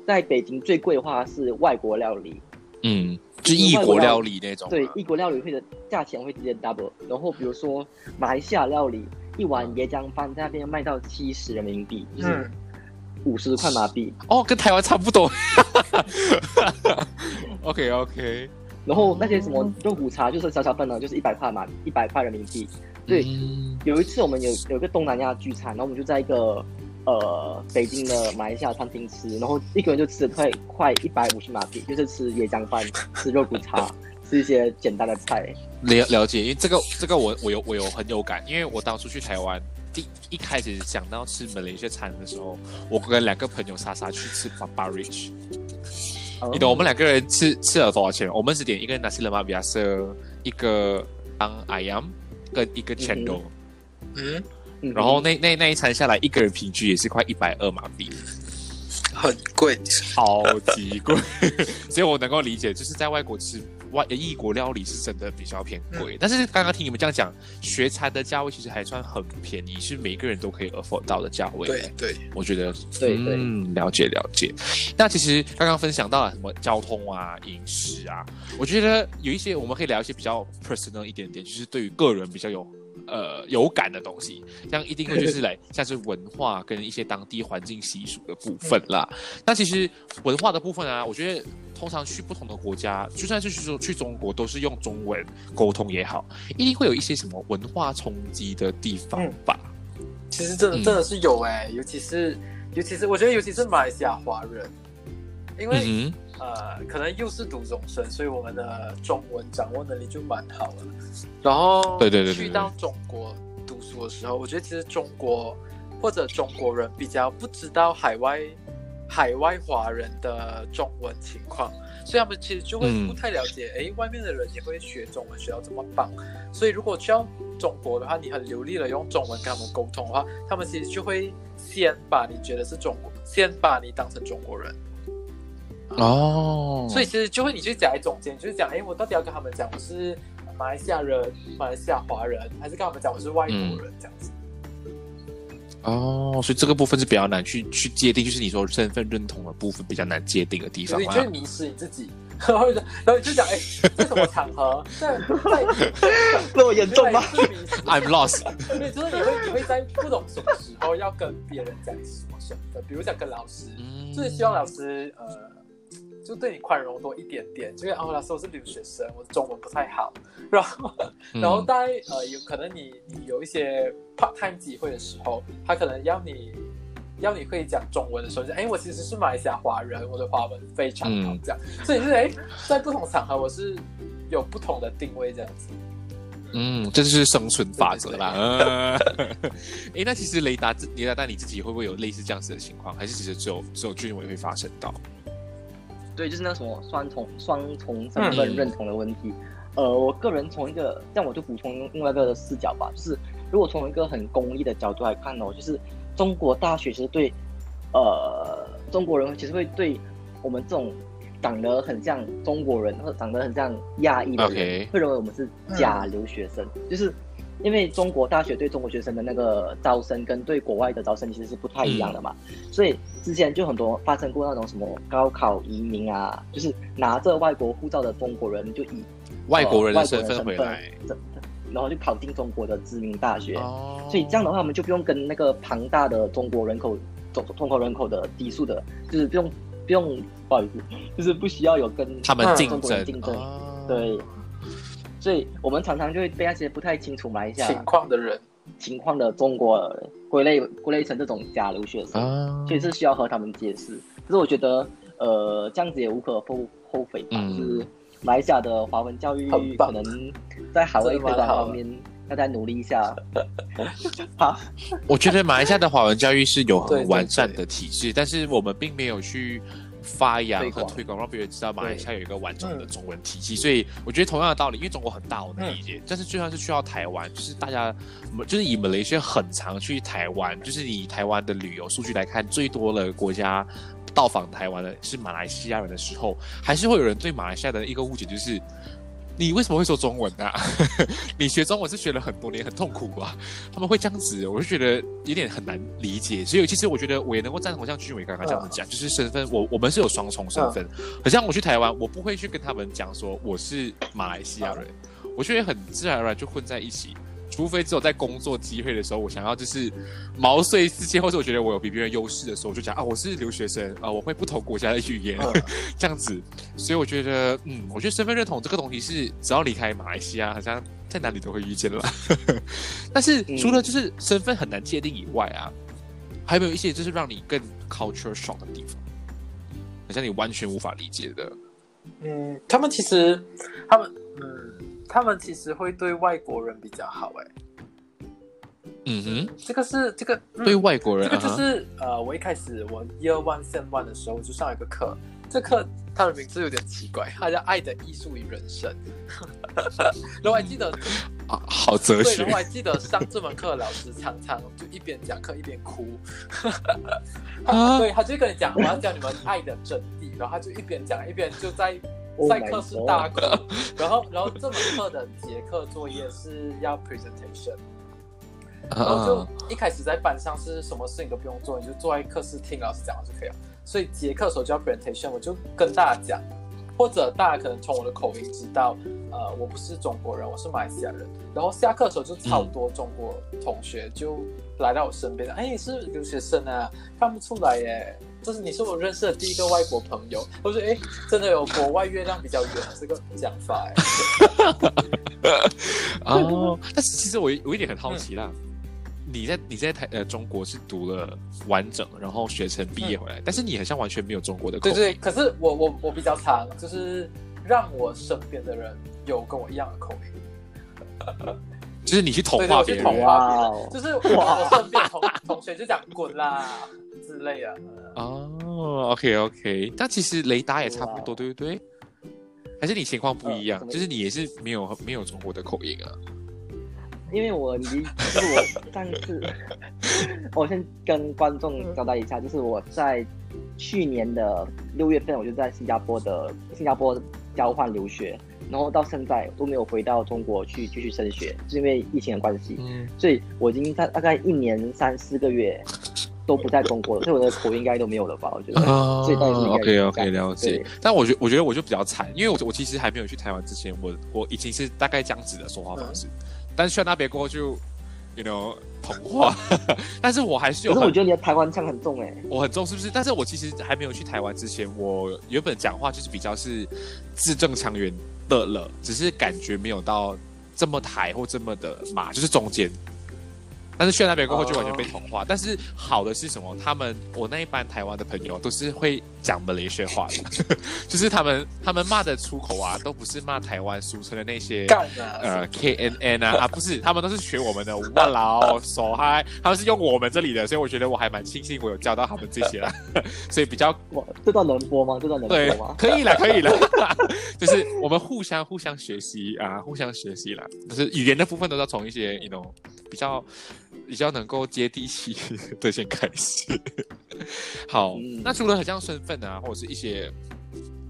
在北京最贵的话是外国料理，嗯，就异国料理那种，对，异国料理会的价钱会直接 double。然后比如说马来西亚料理。一碗椰浆饭在那边卖到七十人民币，就是五十块马币。哦，跟台湾差不多。OK OK。然后那些什么肉骨茶，就是小小份的，就是一百块嘛，一百块人民币。对，有一次我们有有个东南亚聚餐，然后我们就在一个呃北京的马来西亚餐厅吃，然后一个人就吃了快快一百五十马币，就是吃椰浆饭，吃肉骨茶。是一些简单的菜，了了解，因为这个这个我我有我有很有感，因为我当初去台湾第一开始想到吃马来西亚餐的时候，我跟两个朋友莎莎去吃 Baba Rich，你懂我们两个人吃吃了多少钱？我们是点一个 nasi lemak biasa，一个 ang ayam，跟一个 chendol 嗯，嗯。然后那那那一餐下来，一个人平均也是快一百二马币，很贵。超级贵，所以我能够理解，就是在外国吃外异国料理是真的比较偏贵。但是刚刚听你们这样讲，学餐的价位其实还算很便宜，是每个人都可以 afford 到的价位。对对，我觉得对对嗯，了解了解。那其实刚刚分享到了什么交通啊、饮食啊，我觉得有一些我们可以聊一些比较 personal 一点点，就是对于个人比较有呃有感的东西，像一定会就是来像是文化跟一些当地环境习俗的部分啦。那其实文化的部分啊，我觉得通常去不同的国家，就算是说去中国，都是用中文沟通也好，一定会有一些什么文化冲击的地方吧。其实真的嗯真的是有哎、尤其是尤其是我觉得尤其是马来西亚华人，因为、嗯呃可能又是读中生，所以我们的中文掌握能力就蛮好了。然后对对对去到中国读书的时候，我觉得其实中国或者中国人比较不知道海外海外华人的中文情况，所以他们其实就会嗯不太了解，诶，外面的人也会学中文，学到这么棒。所以如果去到中国的话，你很流利的用中文跟他们沟通的话，他们其实就会先把你觉得是中国，先把你当成中国人。哼，哦，所以其实就会你去夹在中间，就是讲，哎，我到底要跟他们讲我是马来西亚人、马来西亚华人，还是跟他们讲我是外国人这样子？哦，所以这个部分是比较难去去界定，就是你说身份认同的部分比较难界定的地方啊所以你就会。迷失你自己，然后然后你就讲，哎，这什么场合，在在那么严重吗？I'm lost。对，就是你会你会在不懂什么时候要跟别人讲什么身份，比如讲跟老师，嗯就是希望老师呃，就对你宽容多一点点。就是哦，老师我是留学生，我中文不太好，然后然后嗯呃有可能你你有一些 part time 机会的时候，他可能要你要你会讲中文的时候，就哎我其实是马来西亚华人，我的华文非常好嗯这样，所以就是哎在不同场合我是有不同的定位这样子。嗯，这就是生存法则啦。嗯，哎，那其实雷达自雷达，但你自己会不会有类似这样子的情况？还是其实只有只有俊伟会发生到？对，就是那什么双重双重身份嗯认同的问题。呃，我个人从一个，这样我就补充另外一个视角吧，就是如果从一个很功利的角度来看哦，就是中国大学其实对，呃，中国人其实会对我们这种长得很像中国人或者长得很像亚裔的人会认为我们是假留学生，就是因为中国大学对中国学生的那个招生跟对国外的招生其实是不太一样的嘛，所以之前就很多发生过那种什么高考移民啊，就是拿着外国护照的中国人就以外国人的呃身份回来，然后就考进中国的知名大学，哦。所以这样的话，我们就不用跟那个庞大的中国人口中中国人口的基数的，就是不用不用不好意思，就是不需要有跟嗯他们竞争，竞争，哦。对，所以我们常常就会被那些不太清楚马来西亚情况的人，情况的中国人归类归类成这种假留学生，啊。所以是需要和他们解释。可是我觉得，呃，这样子也无可厚厚非吧，嗯。就是马来西亚的华文教育可能在海外推广方面要再努力一下。好，我觉得马来西亚的华文教育是有很完善的体制，但是我们并没有去发扬和推广，让别人知道马来西亚有一个完整的中文体系。所以我觉得同样的道理，因为中国很大，我能理解。但是就算是去到台湾，就是大家就是以马来西亚很常去台湾，就是以台湾的旅游数据来看，最多的国家。到访台湾的是马来西亚人的时候，还是会有人对马来西亚的一个误解，就是你为什么会说中文啊？你学中文是学了很多年，很痛苦啊。他们会这样子，我就觉得有点很难理解。所以其实我觉得我也能够赞同像俊伟刚刚这样子讲，就是身份，我我们是有双重身份。很像我去台湾，我不会去跟他们讲说我是马来西亚人，我觉得很自然而然就混在一起。除非只有在工作机会的时候，我想要就是毛遂自荐，或者我觉得我有比别人优势的时候，我就讲啊，我是留学生啊，我会不同国家的语言，嗯 这样子。所以我觉得，嗯，我觉得身份认同这个东西是只要离开马来西亚，好像在哪里都会遇见了。但是除了就是身份很难界定以外啊，还有没有一些就是让你更 culture shock 的地方，好像你完全无法理解的？嗯，他们其实他们嗯，他们其实会对外国人比较好哎。嗯这个是这个、哼，对外国人，这个就是呃，我一开始我 Year One Sem One 的时候，我就上一个课，这课它的名字有点奇怪，它叫《爱的艺术与人生》。然后我还记得，啊，好哲对，学然后我还记得上这门课的老师常常就一边讲课一边哭。他啊对，他就跟你讲，我要教你们爱的真谛，然后他就一边讲一边就在 Oh 在课室 God 大课。然后，然后这门课的结课作业是要 presentation。然后就啊一开始在班上是什么事情都不用做，你就坐在课室听老师讲就可以了。所以结课的时候就要 presentation，我就跟大家讲，或者大家可能从我的口音知道，呃，我不是中国人，我是马来西亚人。然后下课的时候就超多中国同学就来到我身边，哎、你是留学生啊？看不出来耶，这是你是我认识的第一个外国朋友。我说，哎，真的有国外月亮比较圆这个讲法哎。哦，但是其实我我有一点很好奇啦，你在你在台呃中国是读了完整，然后学成毕业回来，但是你好像完全没有中国的口音，对对，可是我我我比较长，就是让我身边的人有跟我一样的口音。就是你去同对对，我去同化别人化别人就是我我身边同同学就讲滚啦 之类的。哦，OK OK，但其实雷达也差不多，对不对？还是你情况不一样，呃就是你也是没有没有中国的口音啊？因为我离，就是我上次，我先跟观众交代一下，就是我在去年的六月份，我就在新加坡的新加坡交换留学，然后到现在都没有回到中国去继续升学，是因为疫情的关系，嗯，所以我已经在大概一年三四个月都不在中国了，所以我的口音应该都没有了吧？我觉得。啊所以大概是 OK OK 了解。但我觉我觉得我就比较惨，因为我我其实还没有去台湾之前，我我已经是大概这样子的说话方式，但是去到那边过后就，you know 同化，但是我还是有很可是我觉得你的台湾腔很重哎、我很重，是不是？但是我其实还没有去台湾之前，我原本讲话就是比较是字正腔圆的了，只是感觉没有到这么抬或这么的马，就是中间。但是去了那边过后就完全被同化。但是好的是什么？他们我那一班台湾的朋友都是会讲马来西亚话的，就是他们他们骂的出口啊，都不是骂台湾俗称的那些！呃 K N N 啊啊，不是，他们都是学我们的哇老手嗨，他们是用我们这里的，所以我觉得我还蛮庆幸我有教到他们这些啦，所以比较哇，这段能播吗？这段能播吗，？可以了，可以了，就是我们互相互相学习啊，互相学习啦，就是语言的部分都要从一些 you know 比较比较能够接地气 的先开始。好，嗯那除了很像身份啊，或者是一些。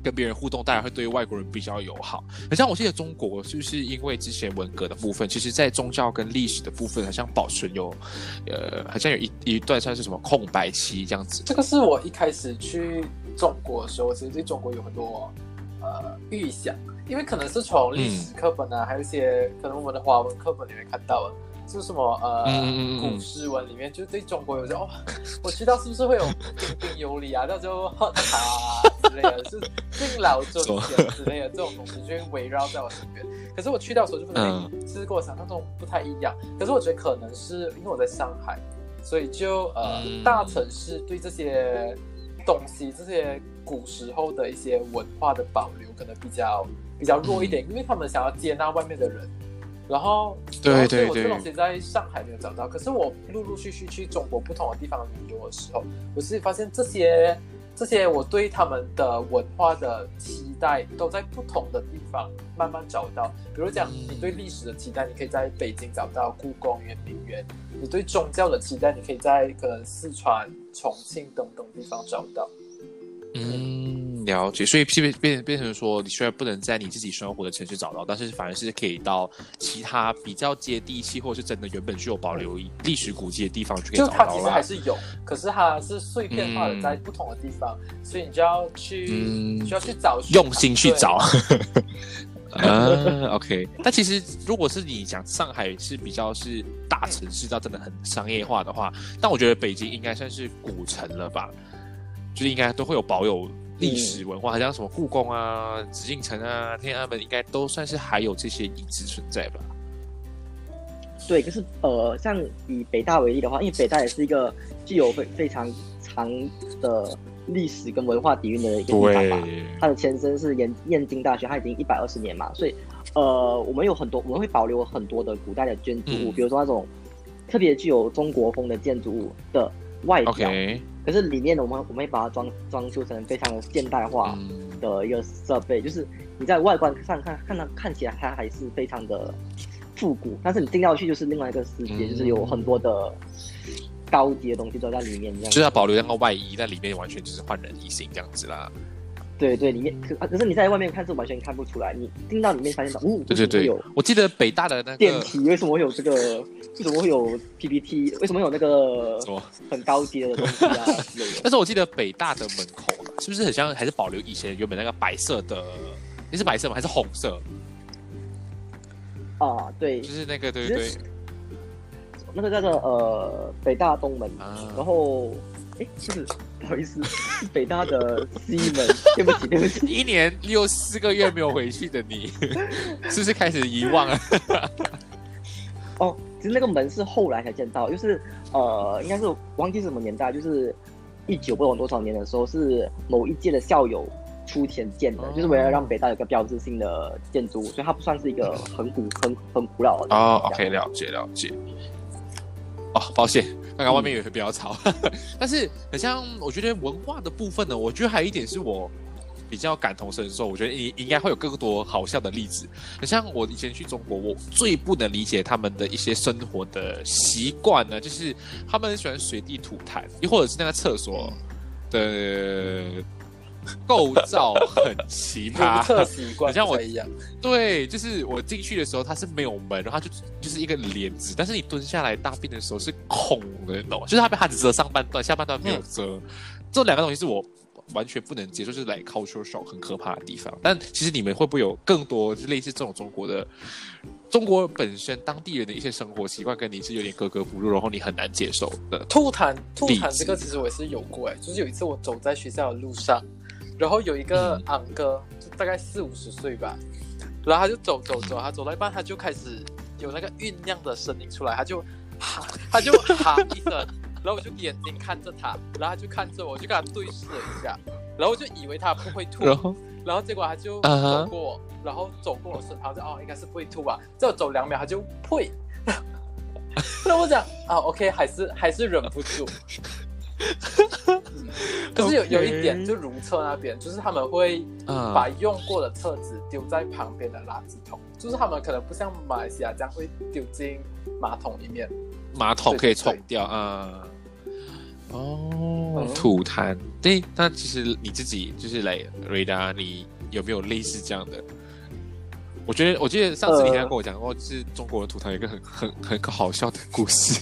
跟别人互动，大家会对外国人比较友好。很像我记得中国是不是因为之前文革的部分，其实在宗教跟历史的部分，好像保存有，呃，好像有一一段算是什么空白期这样子。这个是我一开始去中国的时候，其实对中国有很多呃预想，因为可能是从历史课本啊，还有一些可能我们的华文课本里面看到的，就是什么呃、古诗文里面，就对中国有这种哦，我知道是不是会有彬彬有礼啊，那就喝茶啊之类的，是敬老尊贤之类的这种东西，就会围绕在我身边。可是我去到的时候就不能，嗯哎其实跟我想象中不太一样。可是我觉得可能是因为我在上海，所以就呃、嗯大城市对这些东西、这些古时候的一些文化的保留可能比较比较弱一嗯点，因为他们想要接纳外面的人。然后，对对对我这东西在上海没有找到。可是我陆陆续续去中国不同的地方旅游的时候，我是发现这些这些我对他们的文化的期待都在不同的地方慢慢找到。比如讲，嗯你对历史的期待，你可以在北京找到故宫、圆明园；你对宗教的期待，你可以在可能四川、重庆等等地方找到。嗯，了解。所以变变变成说，你虽然不能在你自己生活的城市找到，但是反而是可以到其他比较接地气，或者是真的原本具有保留历史古迹的地方去就找到啦它其实还。是有，可是它是碎片化的嗯在不同的地方，所以你就要去、嗯需要去找用心去对找。啊，OK。但其实如果是你讲上海是比较是大城市，到真的很商业化的话，但我觉得北京应该算是古城了吧，就是应该都会有保有历史文化，好像什么故宫啊、紫禁城啊、天安门，应该都算是还有这些遗址存在吧。对，可是呃，像以北大为例的话，因为北大也是一个具有非非常长的历史跟文化底蕴的一个地方嘛。它的前身是燕燕京大学，它已经一百二十年嘛，所以呃，我们有很多我们会保留很多的古代的建筑物，嗯比如说那种特别具有中国风的建筑物的外可是里面呢，我们我们会把它装装修成非常的现代化嗯，的一个设备，就是你在外观上看看它看起来它还是非常的复古，但是你进到去就是另外一个世界，嗯就是有很多的高级的东西都在里面，这样。就是要保留那个外衣，在里面完全就是焕然一新这样子啦。对对，里面可啊可是你在外面看是完全看不出来，你进到里面发现到，哦，对对对有，我记得北大的那个电梯，为什么会有这个？为什么会有 PPT？为什么有那个很高级的东西啊？但是我记得北大的门口是不是很像，还是保留以前原本那个白色的？你是白色吗？还是红色？啊，对就，是那个，对对对，那个叫做呃北大东门，啊然后哎，不是，不好意思，是 北大的西门，对不起，对不起。一年又四个月没有回去的你，是不是开始遗忘了？哦，其实那个门是后来才见到，就是呃，应该是忘记是什么年代，就是一九不懂多少年的时候，是某一届的校友出钱建的，哦就是为了让北大有个标志性的建筑物，所以它不算是一个很古、很很古老的。哦，OK，了解了解。哦，抱歉，刚刚外面也会比较吵，但是很像，我觉得文化的部分呢，我觉得还有一点是我比较感同身受，我觉得应应该会有更多好笑的例子。很像我以前去中国，我最不能理解他们的一些生活的习惯呢，就是他们很喜欢随地吐痰，又或者是那个厕所的 构造很奇葩，特习惯很像我一样，对，就是我进去的时候它是没有门，然后它就就是一个帘子，但是你蹲下来大便的时候是空的，你懂吗？就是它被它只遮上半段，下半段没有遮。这两个东西是我完全不能接受，就是来 culture shock 很可怕的地方。但其实你们会不会有更多就类似这种中国的中国本身当地人的一些生活习惯，跟你是有点格格不入，然后你很难接受的？吐痰，吐痰这个其实我也是有过哎，就是有一次我走在学校的路上，然后有一个嗯。昂哥，就大概四五十岁吧，然后他就走走走，他走到一半他就开始有那个酝酿的声音出来，他就哈，他就哈一声，然后我就眼睛看着他，然后他就看着我，我就跟他对视了一下，然后我就以为他不会吐，然后？然后结果他就走过我然后走过我身旁，就哦应该是不会吐吧，再走两秒他就呸，然后我讲啊 OK 还是还是忍不住，可是有有一点就如厕那边，就是他们会啊把用过的厕纸丢在旁边的垃圾桶，就是他们可能不像马来西亚这样会丢进马桶里面，马桶可以冲掉啊。哦嗯，吐痰，对，那其实你自己就是来瑞达，你有没有类似这样的？我觉得，我记得上次你好像跟我讲过，就是中国人吐痰有一个很很很好笑的故事。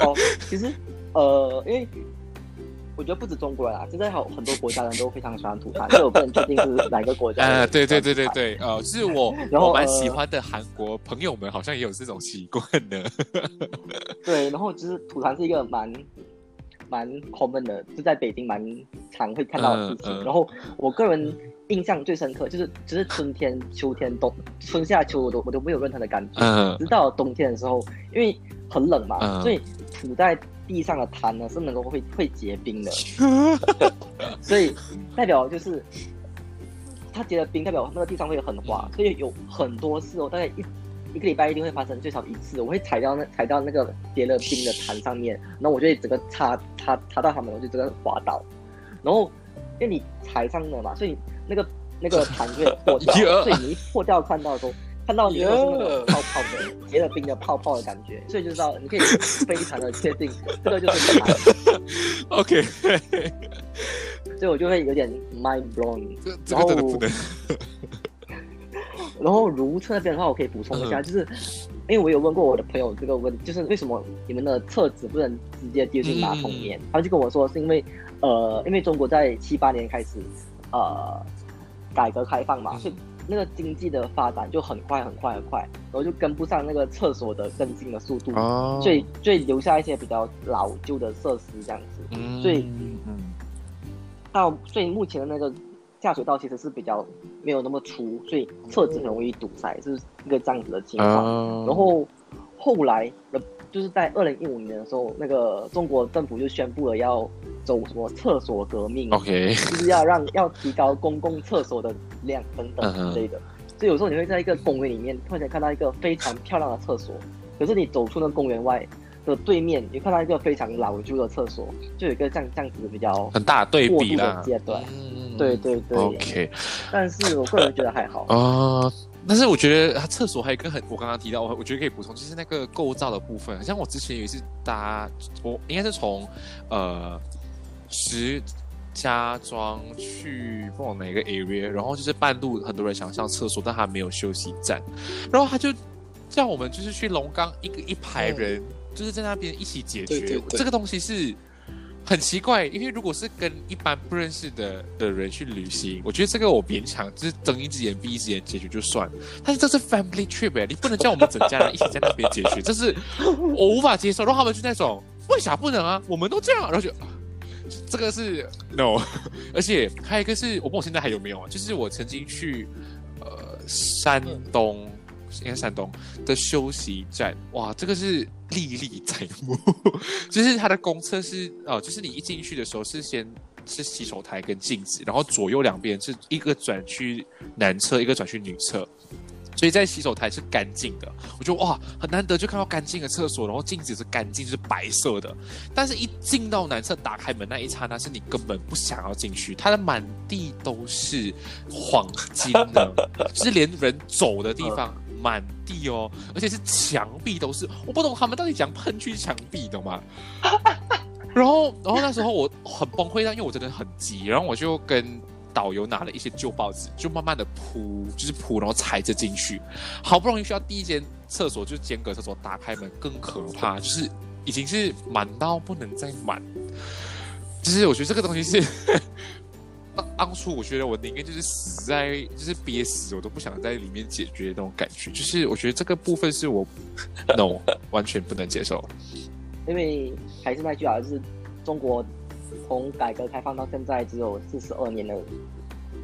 哦，其实呃，因为我觉得不止中国人啊，现在好很多国家人都非常喜欢吐痰，所以我不能确定是哪个国家。呃，对对对对。对，呃，是我 然后我蛮呃喜欢的韩国朋友们，好像也有这种习惯的。对，然后就是吐痰是一个蛮蛮 common 的，就在北京蛮常会看到的事情。嗯嗯然后我个人印象最深刻就是，只是春天、秋天、冬、春夏秋我都我都没有任何的感觉。嗯直到冬天的时候，因为很冷嘛，嗯所以吐在地上的痰呢是能够会会结冰的，所以代表就是它结了冰，代表那个地上会很滑，所以有很多次哦，大概一一个礼拜一定会发生最少一次，我会踩到那踩到那个结了冰的痰上面，然后我就会整个擦擦擦到他们，我就整个滑倒，然后因为你踩上了嘛，所以那个那个痰就会破掉，所以你一破掉看到的时候。看到你都是那个泡泡的结了冰的泡泡的感觉，所以就知道你可以非常的确定 这个就是痰，OK，所以我就会有点 mind blown。这这个真的不能。然后如厕那边的话，我可以补充一下，嗯就是因为我有问过我的朋友这个问，就是为什么你们的厕纸不能直接丢进马桶里面？他就跟我说是因为呃，因为中国在七八年开始呃改革开放嘛，嗯所以那个经济的发展就很快很快很快，然后就跟不上那个厕所的更新的速度，哦所以所以留下一些比较老旧的设施这样子。嗯所以嗯到所以目前的那个下水道其实是比较没有那么粗，所以厕纸很容易堵塞，是一个这样子的情况。哦然后后来的，就是在二零一五年的时候，那个中国政府就宣布了要走什么厕所革命 OK，就是要让要提高公共厕所的量等等之类的。所以有时候你会在一个公园里面突然间看到一个非常漂亮的厕所，可是你走出那公园外，的对面，你看到一个非常老旧的厕所，就有一个这样这样子比较很大的对比的。阶段。嗯对对对 OK 但是我个人觉得还好。啊、但是我觉得它厕所还有一个很，我刚刚提到，我我觉得可以补充，就是那个构造的部分。像我之前有一次搭，我应该是从呃石家庄去不往哪个 area，然后就是半路很多人想上厕所，但他没有休息站，然后他就叫我们就是去龙岗一个一排人，就是在那边一起解决。对对对这个东西是。很奇怪，因为如果是跟一般不认识的的人去旅行，我觉得这个我勉强就是睁一只眼闭一只眼解决就算。但是这是 family trip 哎，你不能叫我们整家人一起在那边解决，这是我无法接受。然后他们就那种为啥不能啊？我们都这样，然后就啊这个是 no。而且还有一个是我不知道现在还有没有啊，就是我曾经去呃山东。应该山东的休息站，哇，这个是历历在目。就是它的公厕是呃，就是你一进去的时候是先是洗手台跟镜子，然后左右两边是一个转去男厕，一个转去女厕。所以在洗手台是干净的，我觉得哇，很难得就看到干净的厕所，然后镜子是干净，就是白色的。但是，一进到男厕打开门那一刹那，是你根本不想要进去，它的满地都是黄金的，就是连人走的地方满地哦，而且是墙壁都是，我不懂他们到底讲喷去墙壁，懂吗？然后，然后那时候我很崩溃，但因为我真的很急，然后我就跟导游拿了一些旧报纸，就慢慢的铺，就是铺，然后踩着进去。好不容易需要第一间厕所，就是间隔厕所，打开门更可怕，就是已经是满到不能再满。就是我觉得这个东西是 当当初我觉得我宁愿就是死在，就是憋死，我都不想在里面解决那种感觉。就是我觉得这个部分是我 no 完全不能接受。因为还是那句啊，就是中国从改革开放到现在只有四十二年的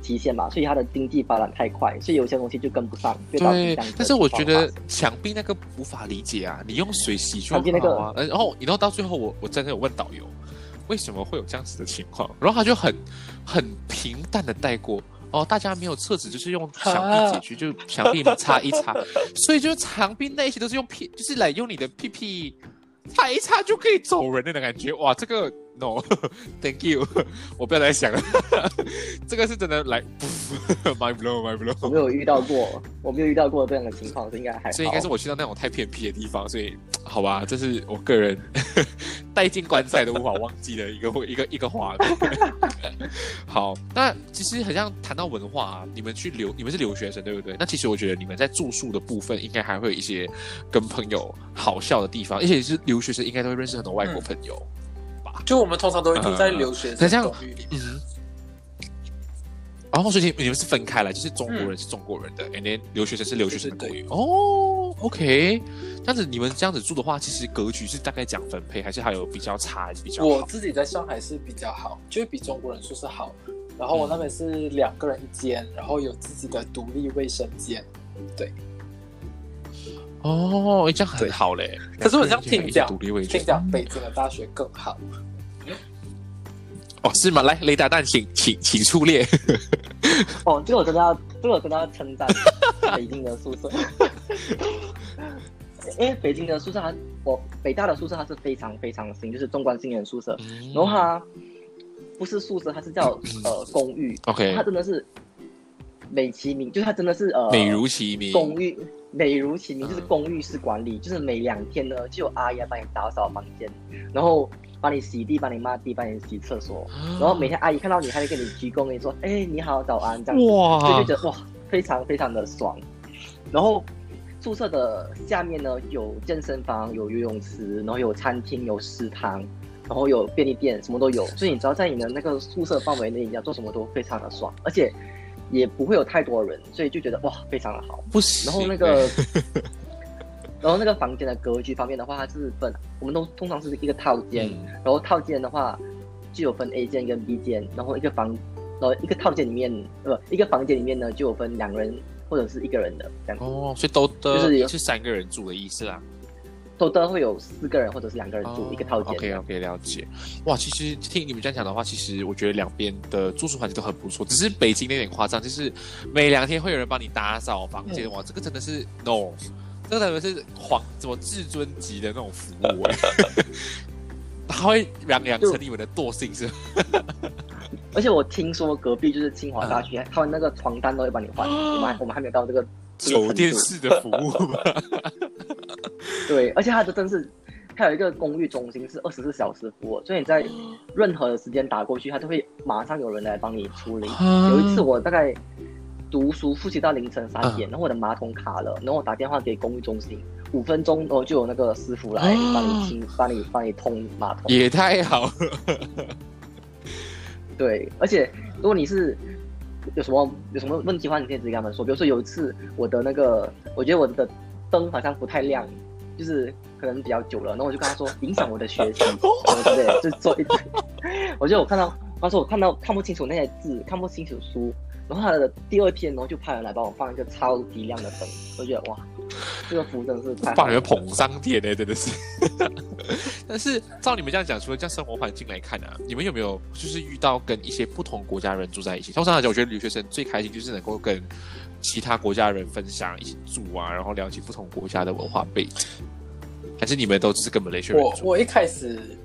期限嘛，所以它的经济发展太快，所以有些东西就跟不上，对但是我觉得墙壁那个无法理解啊，你用水洗就好墙壁那个啊。呃然后，然后到最后我我真的有问导游，为什么会有这样子的情况？然后他就很很平淡的带过。哦，大家没有厕纸，就是用墙壁解决，就墙壁擦一擦，所以就墙壁那一些都是用屁，就是来用你的屁屁擦一擦就可以走人的感觉。哇，这个 no，thank you，我不要再想了，这个是真的来 my blow my blow。我没有遇到过，我没有遇到过这样的情况，所以应该还好。所以应该是我去到那种太偏僻的地方，所以好吧，这是我个人带进棺材都无法忘记的一个一个一个画面。好，那其实很像谈到文化啊，你们去留，你们是留学生对不对？那其实我觉得你们在住宿的部分，应该还会有一些跟朋友好笑的地方，而且是留学生应该都会认识很多外国朋友。就我们通常都会住在留学生公寓里面。嗯。然后所以你你们是分开来，就是中国人是中国人的，and then 留学生是留学生的公寓。哦，OK，这样子你们这样子住的话，其实格局是大概讲分配，还是还有比较差，还是比较好？我自己在上海是比较好，就是比中国人宿舍好。然后我那边是两个人一间，然后有自己的独立卫生间。对，哦，诶这样很好嘞。可是我像两个人听讲独立位置听讲北京的大学更好。哦，是吗？来，雷达蛋，请请请出列。哦，这个我真的要，这个我真的要称赞北京的宿舍，因为北京的宿舍它，我北大的宿舍它是非常非常新，就是中关新人宿舍，嗯然后它不是宿舍，它是叫呃公寓，OK，它真的是美其名，就是它真的是呃美如其名。公寓，美如其名，就是嗯公寓式管理，就是每两天呢就有阿姨来帮你打扫房间，然后帮你洗地、帮你抹地、帮你洗厕所，然后每天阿姨看到你还会给你鞠躬，跟你说：“哎，你好，早安。”这样子，哇所以就觉得哇，非常非常的爽。然后宿舍的下面呢有健身房、有游泳池，然后有餐厅、有食堂，然后有便利店，什么都有。所以你只要在你的那个宿舍范围内，你要做什么都非常的爽，而且也不会有太多人，所以就觉得哇，非常的好。不行。然后那个，然后那个房间的格局方面的话，它是分，我们都通常是一个套间，嗯然后套间的话就有分 A 间跟 B 间，然后一个房，然后一个套间里面，呃，一个房间里面呢就有分两人或者是一个人的这样子，哦，所以都就是有是三个人住的意思啦。都都会有四个人或者是两个人住、一个套间。OK OK，了解。哇，其实听你们这样讲的话，其实我觉得两边的住宿环境都很不错，只是北京那点夸张，就是每两天会有人帮你打扫房间。哇，这个真的是 no，这个人是皇什么至尊级的那种服务哎，他会养养成你们的惰性是？而且我听说隔壁就是清华大学，他们那个床单都会帮你换。我们还我们还没有到这个酒店式的服务 对，而且它的真是，它有一个公寓中心是二十四小时服务，所以你在任何的时间打过去，它都会马上有人来帮你处理。有一次我大概读书复习到凌晨三点，然后我的马桶卡了，然后我打电话给公寓中心，五分钟然后就有那个师傅来帮你清、帮你、帮你通马桶。也太好了。对，而且如果你是有什么有什么问题的话，你可以直接跟他们说。比如说有一次我的那个，我觉得我的灯好像不太亮，就是可能比较久了，然后我就跟他说影响我的学习，对不对？就做一堆。我觉得我看到他说我看到看不清楚那些字，看不清楚书。然后他的第二天，然后就派人来帮我放一个超级亮的灯，我觉得哇，这个服真的是太把你们捧上天呢，真的是。但是照你们这样讲，除了这样生活环境来看啊，你们有没有就是遇到跟一些不同国家人住在一起？通常来讲，我觉得留学生最开心就是能够跟其他国家人分享一起住啊，然后了解不同国家的文化背景。还是你们都只是跟本地学人我我一开始，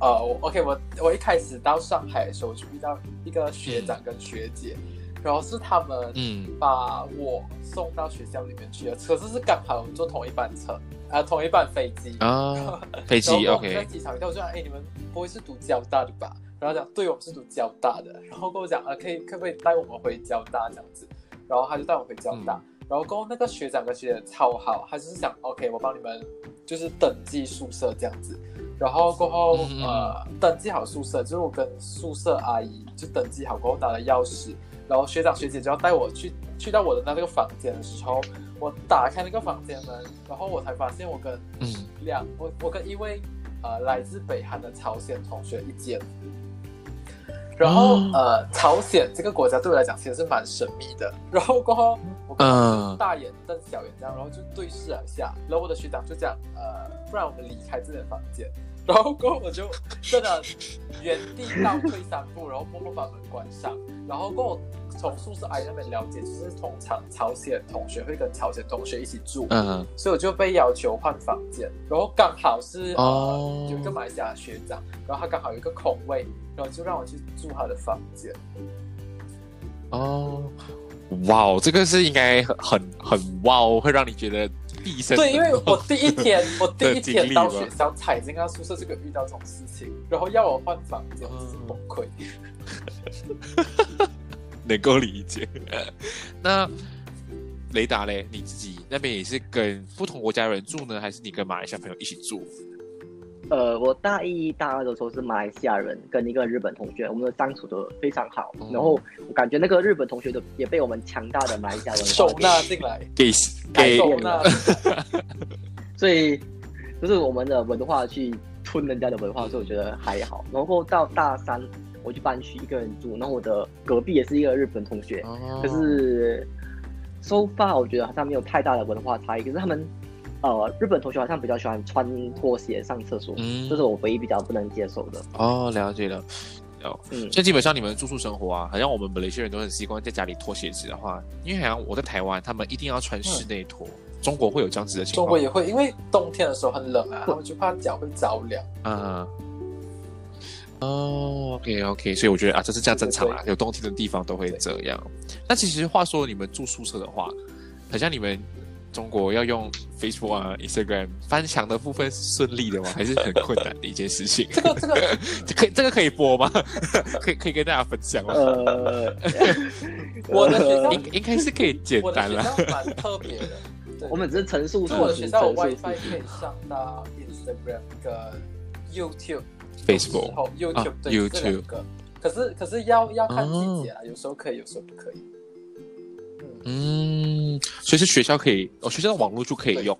呃，OK，我我一开始到上海的时候就遇到一个学长跟学姐。然后是他们嗯把我送到学校里面去了，可是是刚好坐同一班车，啊同一班飞机啊 飞机 OK 在机场，我就讲哎你们不会是读交大的吧？然后讲对我们是读交大的，然后跟我讲啊可以可不可以带我们回交大这样子？然后他就带我回交大，然后跟那个学长跟学姐超好，他就是想 OK 我帮你们就是登记宿舍这样子，然后过后呃登记好宿舍，就是我跟宿舍阿姨就登记好过后拿了钥匙。然后学长学姐就要带我去去到我的那个房间的时候，我打开那个房间门，然后我才发现我跟两我我跟一位呃来自北韩的朝鲜同学一间，然后呃朝鲜这个国家对我来讲其实是蛮神秘的。然后过后我跟大眼瞪小眼这样，然后就对视了一下，然后我的学长就讲呃不然我们离开这间房间。然后过后我就真的原地倒退三步，然后默默把门关上。然后过后从宿舍阿姨那边了解，就是通常朝鲜同学会跟朝鲜同学一起住，嗯，所以我就被要求换房间。然后刚好是哦有一个马来西亚学长，然后他刚好有一个空位，然后就让我去住他的房间。哦，哇哦，这个是应该很很很哇哦，会让你觉得。对，因为我第一天，我第一天到学校踩进他宿舍，这个遇到这种事情，然后要我换房间，真是崩溃。能够理解。那雷达嘞，你自己那边也是跟不同国家人住呢，还是你跟马来西亚朋友一起住？呃，我大一、大二的时候是马来西亚人，跟一个日本同学，我们的相处的非常好。然后我感觉那个日本同学的也被我们强大的马来西亚人 收纳进来，给给收纳。所以就是我们的文化去吞人家的文化，所以我觉得还好。然后到大三，我就搬去一个人住，然后我的隔壁也是一个日本同学，可是收发我觉得好像没有太大的文化差异，可是他们。呃，日本同学好像比较喜欢穿拖鞋上厕所，嗯，这是我唯一比较不能接受的。哦，了解了。哦，嗯，像基本上你们住宿生活啊，好像我们本来些人都很习惯在家里脱鞋子的话，因为好像我在台湾，他们一定要穿室内拖。中国会有这样子的情况？中国也会，因为冬天的时候很冷啊，他们就怕脚会着凉。嗯。哦，OK OK，所以我觉得啊，这是这样正常啊，有冬天的地方都会这样。那其实话说，你们住宿舍的话，好像你们。中国要用 Facebook 啊、Instagram 翻墙的部分是顺利的吗？还是很困难的一件事情？这个这个可以 这个可以播吗？可以可以跟大家分享吗？呃，我的学校应应该是可以简单了。蛮特别的，我们只是陈述。我的学校有 WiFi 可以上到 Instagram 跟 YouTube、Facebook、YouTube、YouTube 可是可是要要看季节啊，有时候可以，有时候不可以。嗯，所以是学校可以，哦，学校的网络就可以用。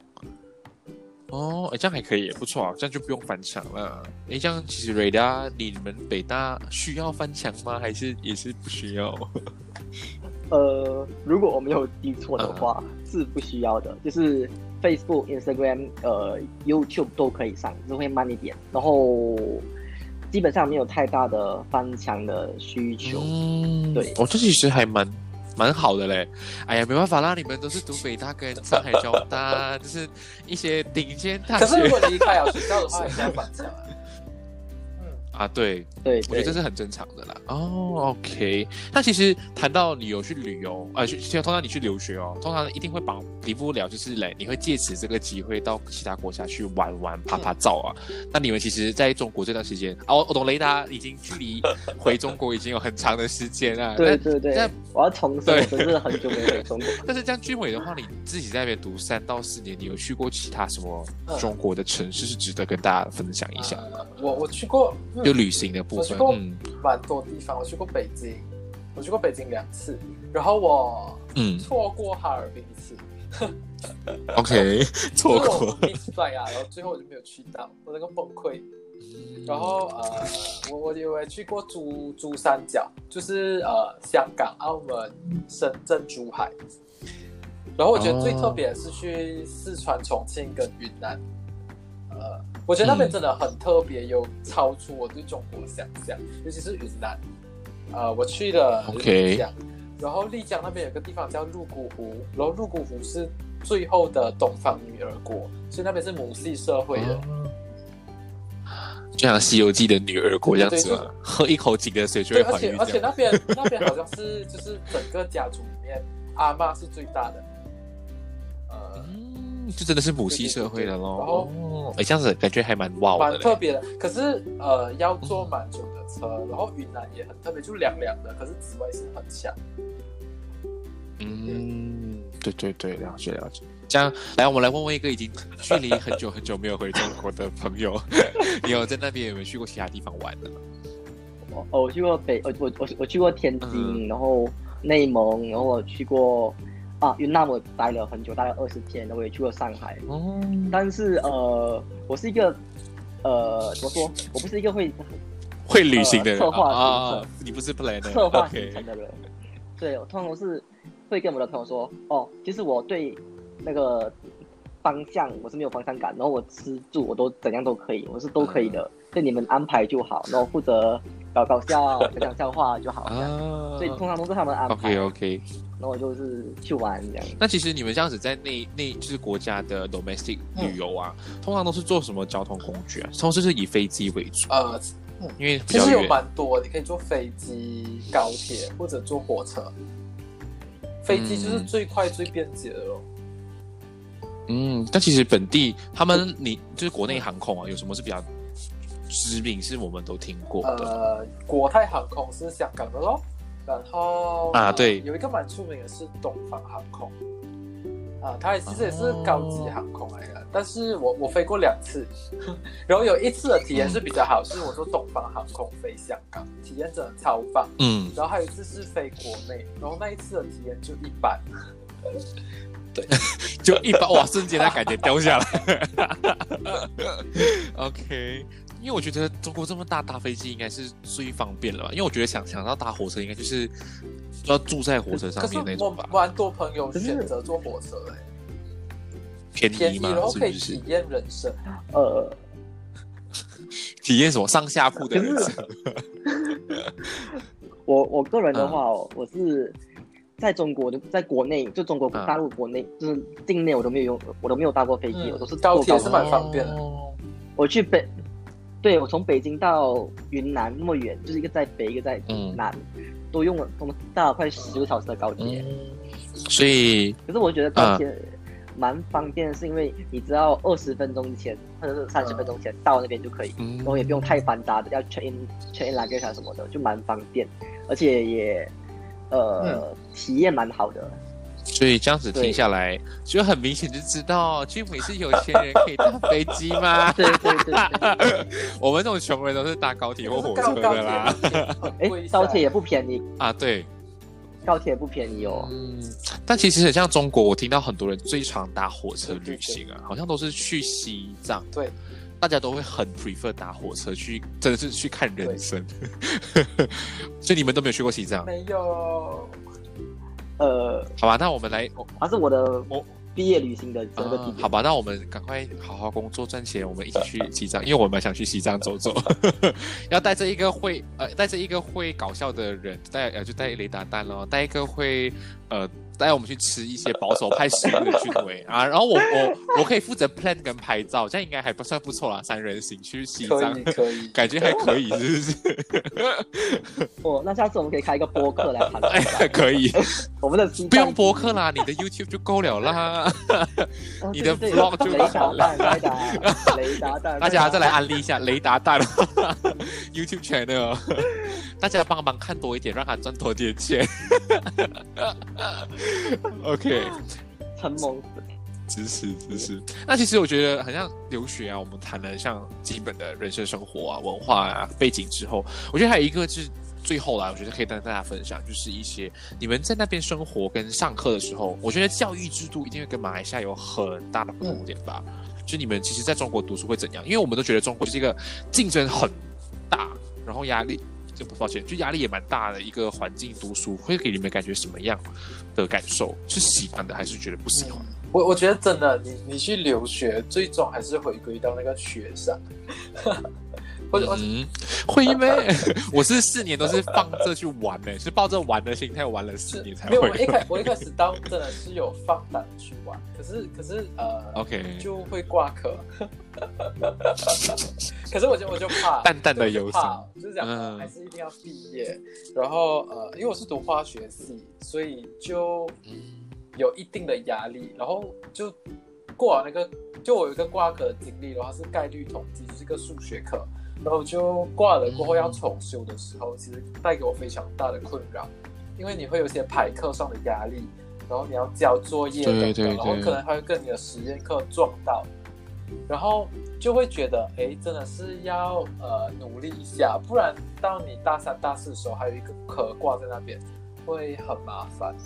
哦，哎，这样还可以，不错啊，这样就不用翻墙了。哎，这样其实瑞达，你们北大需要翻墙吗？还是也是不需要？呃，如果我没有记错的话，是不需要的。就是 Facebook、Instagram、呃 YouTube 都可以上，只会慢一点。然后基本上没有太大的翻墙的需求。嗯，对，我这其实还蛮。蛮好的嘞。哎呀，没办法啦，你们都是读北大跟上海交大，就是一些顶尖大学。可是如果离开啊学校的话，还是要返校啊。嗯，啊，对，对，我觉得这是很正常的啦。哦，OK。那其实谈到旅游去旅游，呃，去，通常你去留学哦，通常一定会绑离不了，就是嘞，你会借此这个机会到其他国家去玩玩、拍拍照啊。那你们其实在中国这段时间，哦，我懂雷达已经距离回中国已经有很长的时间了。对对对那，我要重申，我真是很久没有回中国。但是这样军伟的话，你自己在那边读三到四年，你有去过其他什么中国的城市是值得跟大家分享一下？呃我我去过，嗯就旅行的部分，我去过嗯蛮多地方，我去过北京，我去过北京两次，然后我嗯错过哈尔滨一次，，OK，错就是我过，miss 啊，然后最后我就没有去到，我那个崩溃。然后呃，我我以为去过珠珠三角，就是呃香港、澳门、深圳、珠海。然后我觉得最特别的是去四川、重庆跟云南，呃，我觉得那边真的很特别，有超出我对中国的想象，尤其是云南。呃，我去了丽江然后丽江那边有个地方叫泸沽湖，然后泸沽湖是最后的东方女儿国，所以那边是母系社会的。就像《西游记》的女儿国这样子喝一口井的水就怀而且而且。那边那边好像是就是整个家族里面阿妈是最大的，就真的是母系社会了然咯。后哦，哎，这样子感觉还蛮哇蛮。特别的。可是呃，要坐蛮久的车，然后云南也很特别，就凉凉的，可是紫外线很强。嗯，对对对，了解了解。这样，来，我们来问问一个已经距离很久很久没有回中国的朋友，你有在那边有没有去过其他地方玩的？哦我去过北，我我我我去过天津，嗯然后内蒙，然后我去过啊云南，我待了很久，待了二十天，我也去过上海。哦，但是呃，我是一个呃怎么说？我不是一个会 会旅行的人呃策划啊啊你不是 plan 的 策划行程的人。对，我通常都是会跟我的朋友说，哦，其实我对那个方向我是没有方向感，然后我吃住我都怎样都可以，我是都可以的，对你们安排就好，然后负责搞搞笑、讲讲笑话就好，所以通常都是他们安排，OK OK。然后我就是去玩这样。那其实你们这样子在内内就是国家的 domestic 旅游啊，通常都是坐什么交通工具啊？通常是以飞机为主，呃，因为其实有。蛮多，你可以坐飞机、高铁或者坐火车。飞机就是嗯最快最便捷的咯。嗯，但其实本地他们你就是国内航空啊，有什么是比较知名是我们都听过的？呃，国泰航空是香港的咯，然后呃啊对。有一个蛮出名的是东方航空，啊，它其实也是高级航空来的，但是我我飞过两次，然后有一次的体验是比较好，是我坐东方航空飞香港，体验真的超棒，嗯，然后还有一次是飞国内，然后那一次的体验就一般，对。就一般哇，瞬间他感觉掉下来。OK，因为我觉得中国这么大，搭飞机应该是最方便了吧？因为我觉得想想到搭火车，应该就是要住在火车上面那种吧，蛮多朋友选择坐火车的、便便宜，嘛然，后可以体？验人生。呃，体验什么上下铺的人生？我我个人的话哦，我是在中国的，在国内就中国嗯大陆国内，就是境内我都没有用，我都没有搭过飞机，嗯我都是高铁是蛮方便的哦我去北，对我从北京到云南那么远，就是一个在北，一个在嗯。南，都用了我们搭了快十个小时的高铁。嗯，所以可是我觉得高铁蛮方便的，是因为你只要二十分钟前或者是三十分钟前到那边就可以，嗯。然后也不用太繁杂的要 check in check in luggage 啊什么的，就蛮方便，而且也呃、体验蛮好的。所以这样子听下来，就很明显就知道俊伟是有钱人可以搭飞机吗？对对对对，我们这种穷人都是搭高铁或火车的啦。哎，高铁也不便宜，啊，对，高铁也不便宜哦。嗯，但其实很像中国，我听到很多人最常搭火车旅行啊，好像都是去西藏，对，大家都会很 prefer 搭火车去，真的是去看人生。所以你们都没有去过西藏，没有。呃，好吧？那我们来，我还是我的我毕业旅行的这个地点。啊好吧，那我们赶快好好工作赚钱，我们一起去西藏，因为我蛮想去西藏走走。要带着一个会呃，带着一个会搞笑的人，带呃就带雷达蛋咯，带一个会呃带我们去吃一些保守派食物的俊伟啊，然后我我我可以负责 plan 跟拍照，这样应该还不算不错啦，三人行去西可藏以。可以，感觉还可以，是不是？哦，那下次我们可以开一个播客来谈谈哎，可以，我们的不用播客啦，你的 YouTube 就够了啦。哦你的 vlog 就雷达蛋，雷达雷达蛋，大家再来安利一下雷达蛋 YouTube channel，大家帮忙看多一点，让他赚多点钱。OK，承蒙支持支持。那其实我觉得，好像留学啊，我们谈了像基本的人生生活啊、文化啊、背景之后，我觉得还有一个是最后啦，我觉得可以跟大家分享，就是一些你们在那边生活跟上课的时候，我觉得教育制度一定会跟马来西亚有很大的不同点吧。就你们其实在中国读书会怎样？因为我们都觉得中国是一个竞争很大，然后压力。就不抱歉，就压力也蛮大的一个环境，读书会给你们感觉什么样的感受？是喜欢的，还是觉得不喜欢？我我觉得真的，你你去留学，最终还是回归到那个学上。我我嗯，会咩？我是四年都是放这去玩呢、是抱着玩的心态玩了四年才没有，会我。一开我一开始当真的是有放胆去玩，可是可是呃 OK，就会挂科。可是我就我就怕淡淡的忧伤，就是讲、还是一定要毕业。然后呃，因为我是读化学系，所以就有一定的压力。然后就过完那个，就我有一个挂科的经历的话是概率统计，就是一个数学课。然后就挂了过后要重修的时候，其实带给我非常大的困扰，因为你会有一些排课上的压力，然后你要交作业等等，对对对然后可能还会跟你的实验课撞到，然后就会觉得，哎，真的是要呃努力一下，不然到你大三、大四的时候还有一个科挂在那边，会很麻烦。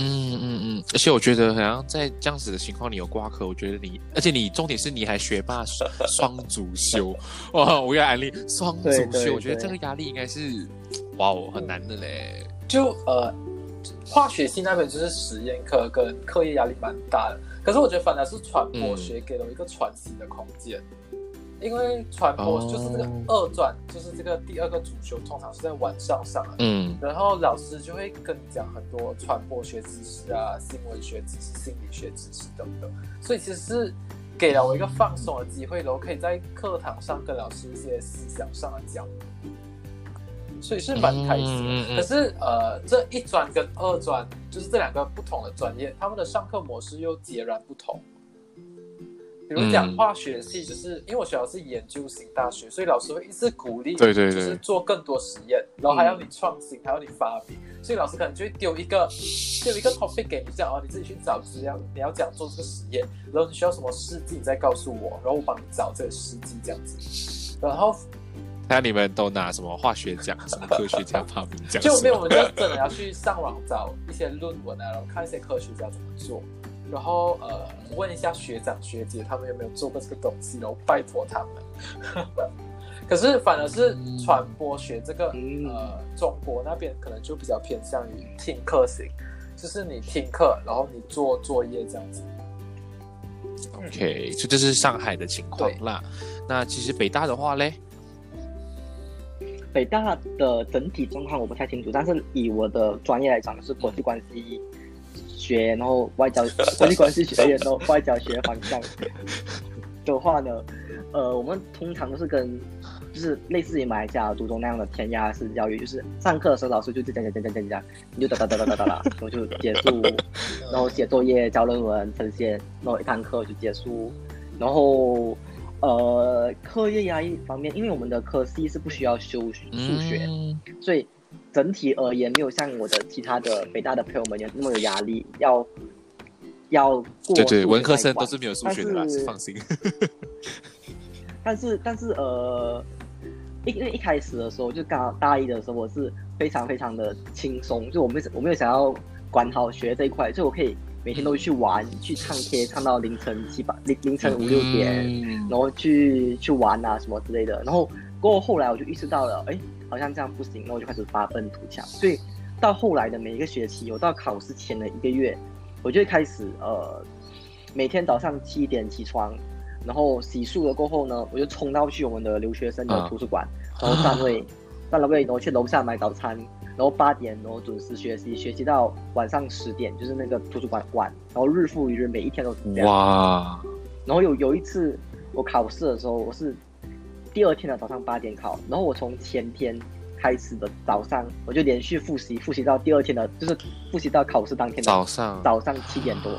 嗯嗯嗯，而且我觉得好像在这样子的情况，你有挂科，我觉得你，而且你重点是你还学霸双 双主修，哇！我要安利双主对对修，我觉得这个压力应该是，哇哦，很难的嘞。就呃，化学系那边就是实验课跟课业压力蛮大的，可是我觉得反而是传播学给了我一个喘息的空间，因为传播哦就是这个二专，就是这个第二个主修，通常是在晚上上的。嗯然后老师就会跟你讲很多传播学知识啊、新闻学知识、心理学知识等等，所以其实是给了我一个放松的机会，然后可以在课堂上跟老师一些思想上的交流，所以是蛮开心。可是呃，这一专跟二专就是这两个不同的专业，他们的上课模式又截然不同。比如讲嗯。化学系，就是因为我学校是研究型大学，所以老师会一直鼓励，对对对就是做更多实验，然后还要你创新，还要你发明，所以老师可能就会丢一个丢一个 topic 给你，这样哦，你自己去找资料，你要讲做这个实验，然后你需要什么试剂，你再告诉我，然后我帮你找这个试剂这样子，然后那你们都拿什么化学奖、什么科学家发明奖？就没有，我们就真的要去上网找一些论文啊，然后看一些科学家怎么做，然后呃问一下学长学姐他们有没有做过这个东西，然后拜托他们。可是反而是传播学这个、嗯呃中国那边可能就比较偏向于听课型，就是你听课，然后你做作业这样子。OK，这就是上海的情况啦。那其实北大的话嘞，北大的整体状况我不太清楚，但是以我的专业来讲，是国际关系学，然后外交国际关系学院，然后外交学方向的话呢，呃，我们通常都是跟就是类似于马来西亚读中那样的填鸭式教育，就是上课的时候老师就讲讲讲讲讲讲，你就哒哒哒哒哒哒哒，然后就结束，然后写作业、交论文、呈现，然后一堂课就结束，然后。呃，课业压力方面，因为我们的科系是不需要修数学，所以整体而言没有像我的其他的北大的朋友们有那么有压力，要要过对对，文科生都是没有数学的啦，是放心。但是但是呃，一因为一开始的时候就刚好大一的时候，我是非常非常的轻松，就我没我没有想要管好学这一块，就我可以每天都去玩，去唱 K 唱到凌晨七八凌凌晨五六点，嗯然后去去玩啊什么之类的。然后过后后来我就意识到了，哎，好像这样不行，那我就开始发愤图强。所以到后来的每一个学期，我到考试前的一个月，我就会开始呃，每天早上七点起床，然后洗漱了过后呢，我就冲到去我们的留学生的啊图书馆，然后站位，站了位，然后去楼下买早餐，然后八点然后准时学习，学习到晚上十点，就是那个图书馆关，然后日复一日，每一天都是这样。哇，然后有有一次我考试的时候，我是第二天的早上八点考，然后我从前天开始的早上，我就连续复习，复习到第二天的，就是复习到考试当天的早上早上七点多，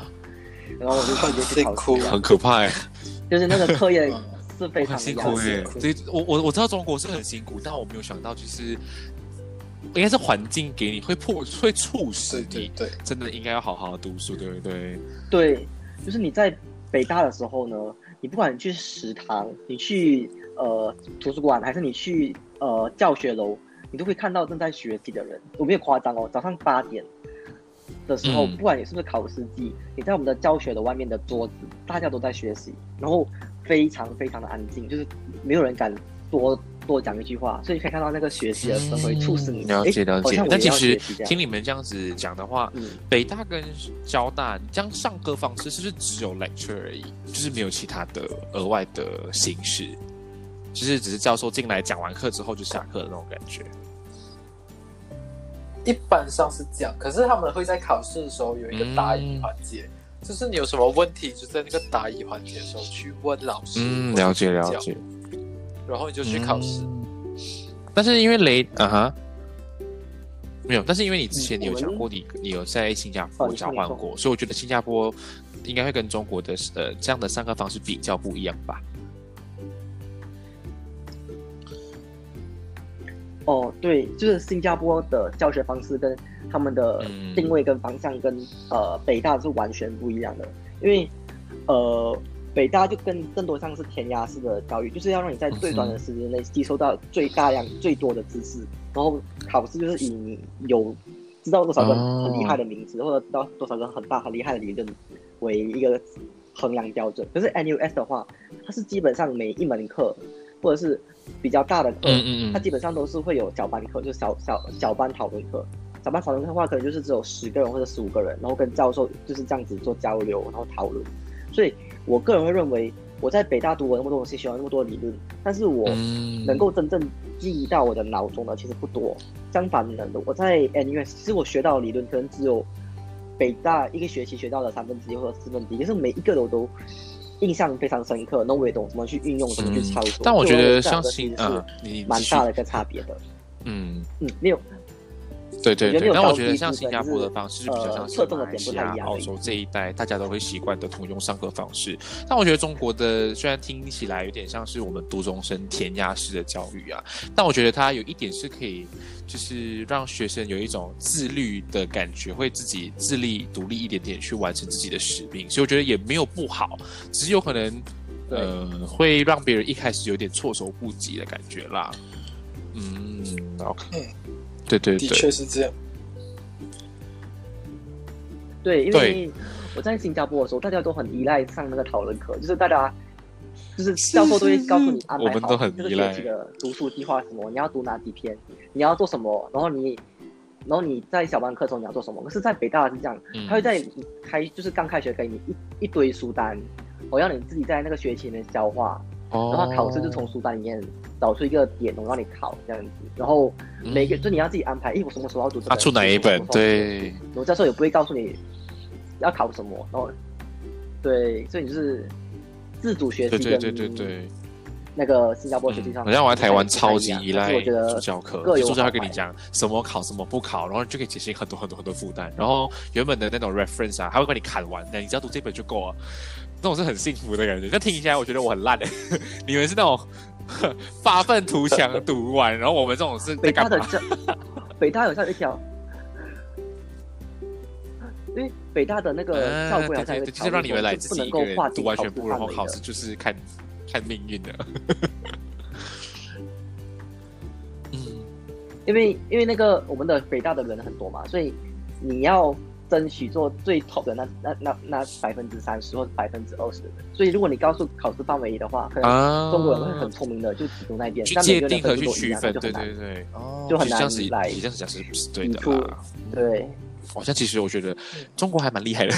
然后我就直接去考辛苦试了，很可怕哎，就是那个课业是非常 辛苦哎的压力。。对，我我我知道中国是很辛苦，但我没有想到就是。应该是环境给你会迫会促使你对对对，真的应该要好好读书，对不对？对，就是你在北大的时候呢，你不管你去食堂，你去呃图书馆，还是你去呃教学楼，你都会看到正在学习的人。我没有夸张哦，早上八点的时候，嗯不管你是不是考试季，你在我们的教学楼外面的桌子，大家都在学习，然后非常非常的安静，就是没有人敢多多讲一句话，所以可以看到那个学习的氛围促使你了解了解好像。我也要但其实听你们这样子讲的话，嗯。北大跟交大这样上课方式是不是只有 lecture 而已，就是没有其他的额外的形式，就是只是教授进来讲完课之后就下课的那种感觉。一般上是这样，可是他们会在考试的时候有一个答疑环节，就是你有什么问题，就在那个答疑环节的时候去问老师。嗯，了解，了解。然后你就去考试。嗯但是因为雷啊哈，没有，但是因为你之前你有讲过你你有在新加哦坡交换过，所以我觉得新加坡应该会跟中国的呃这样的上课方式比较不一样吧？哦，对，就是新加坡的教学方式跟他们的嗯定位跟方向跟、呃北大是完全不一样的，因为呃北大就更更多像是填鸭式的教育，就是要让你在最短的时间内吸收到最大量最多的知识，然后考试就是以你有知道多少个哦。很厉害的名字，或者知道多少个很大很厉害的理论为一个衡量标准。可是 NUS 的话，它是基本上每一门课或者是比较大的课，嗯嗯嗯，它基本上都是会有小班课，就是小小小班讨论课。小班讨论课的话，可能就是只有十个人或者十五个人，然后跟教授就是这样子做交流，然后讨论。所以我个人会认为，我在北大读了那么多东西，学了那么多理论，但是我嗯能够真正记忆到我的脑中的其实不多。相反的，我在 NUS 其实我学到的理论可能只有北大一个学期学到的三分之一或者四分之一，可是每一个我都印象非常深刻，那我也懂怎么去运用，怎么去操作。但我觉得像这两个其实新啊是，你蛮大的一个差别的。嗯，嗯，没有对对对，但我觉得像新加坡的方式，就比较呃像是马来西亚、澳洲这一带大家都会习惯的通用上课方式。但我觉得中国的虽然听起来有点像是我们读中生填鸭式的教育啊，但我觉得它有一点是可以，就是让学生有一种自律的感觉，会自己自立独立一点点去完成自己的使命。所以我觉得也没有不好，只是有可能呃会让别人一开始有点措手不及的感觉啦。嗯，OK，嗯对对的，确是这样。对，因为我在新加坡的时候，大家都很依赖上那个讨论课，就是大家就是教授都会告诉你安排好这个学期的读书计划什么，你要读哪几篇，你要做什么，然后你。然后你在小班课中你要做什么？可是，在北大是这样，嗯他会在开就是刚开学给你一一堆书单，我要你自己在那个学期里面消化，哦然后考试就从书单里面找出一个点，然后让你考这样子。然后每个、嗯就你要自己安排，哎，我什么时候要读这个？他出哪一本对，我教授也不会告诉你要考什么，然后对，所以你就是自主学习对对对对对。那个新加坡学习上，好像我在台湾超级依赖助教课，助教会好坏跟你讲什么考什么不考，然后就可以减轻很多很多很多负担。然后原本的那种 reference 啊，他会帮你砍完的，你只要读这本就够了。那种是很幸福的感觉。但听起来我觉得我很烂的，你们是那种发愤图强读完，然后我们这种是在北大干嘛？的教，北大有像一条。因为北大的那个啊校规好对对对，像有一条就是让你们来是不能自己一个人读完全部，然后考试就是看看命运的。嗯，因为因为那个我们的北大的人很多嘛，所以你要争取做最 top 的那那那那百分之三十或者百分之二十的人。所以如果你告诉考试范围的话，可能啊，中国人会很聪明的就只读那一但每个人界定和去的分数都一样，区分，对就很难对对，哦，就很难来你这样子讲是不是对的啦。对。好像其实我觉得中国还蛮厉害的，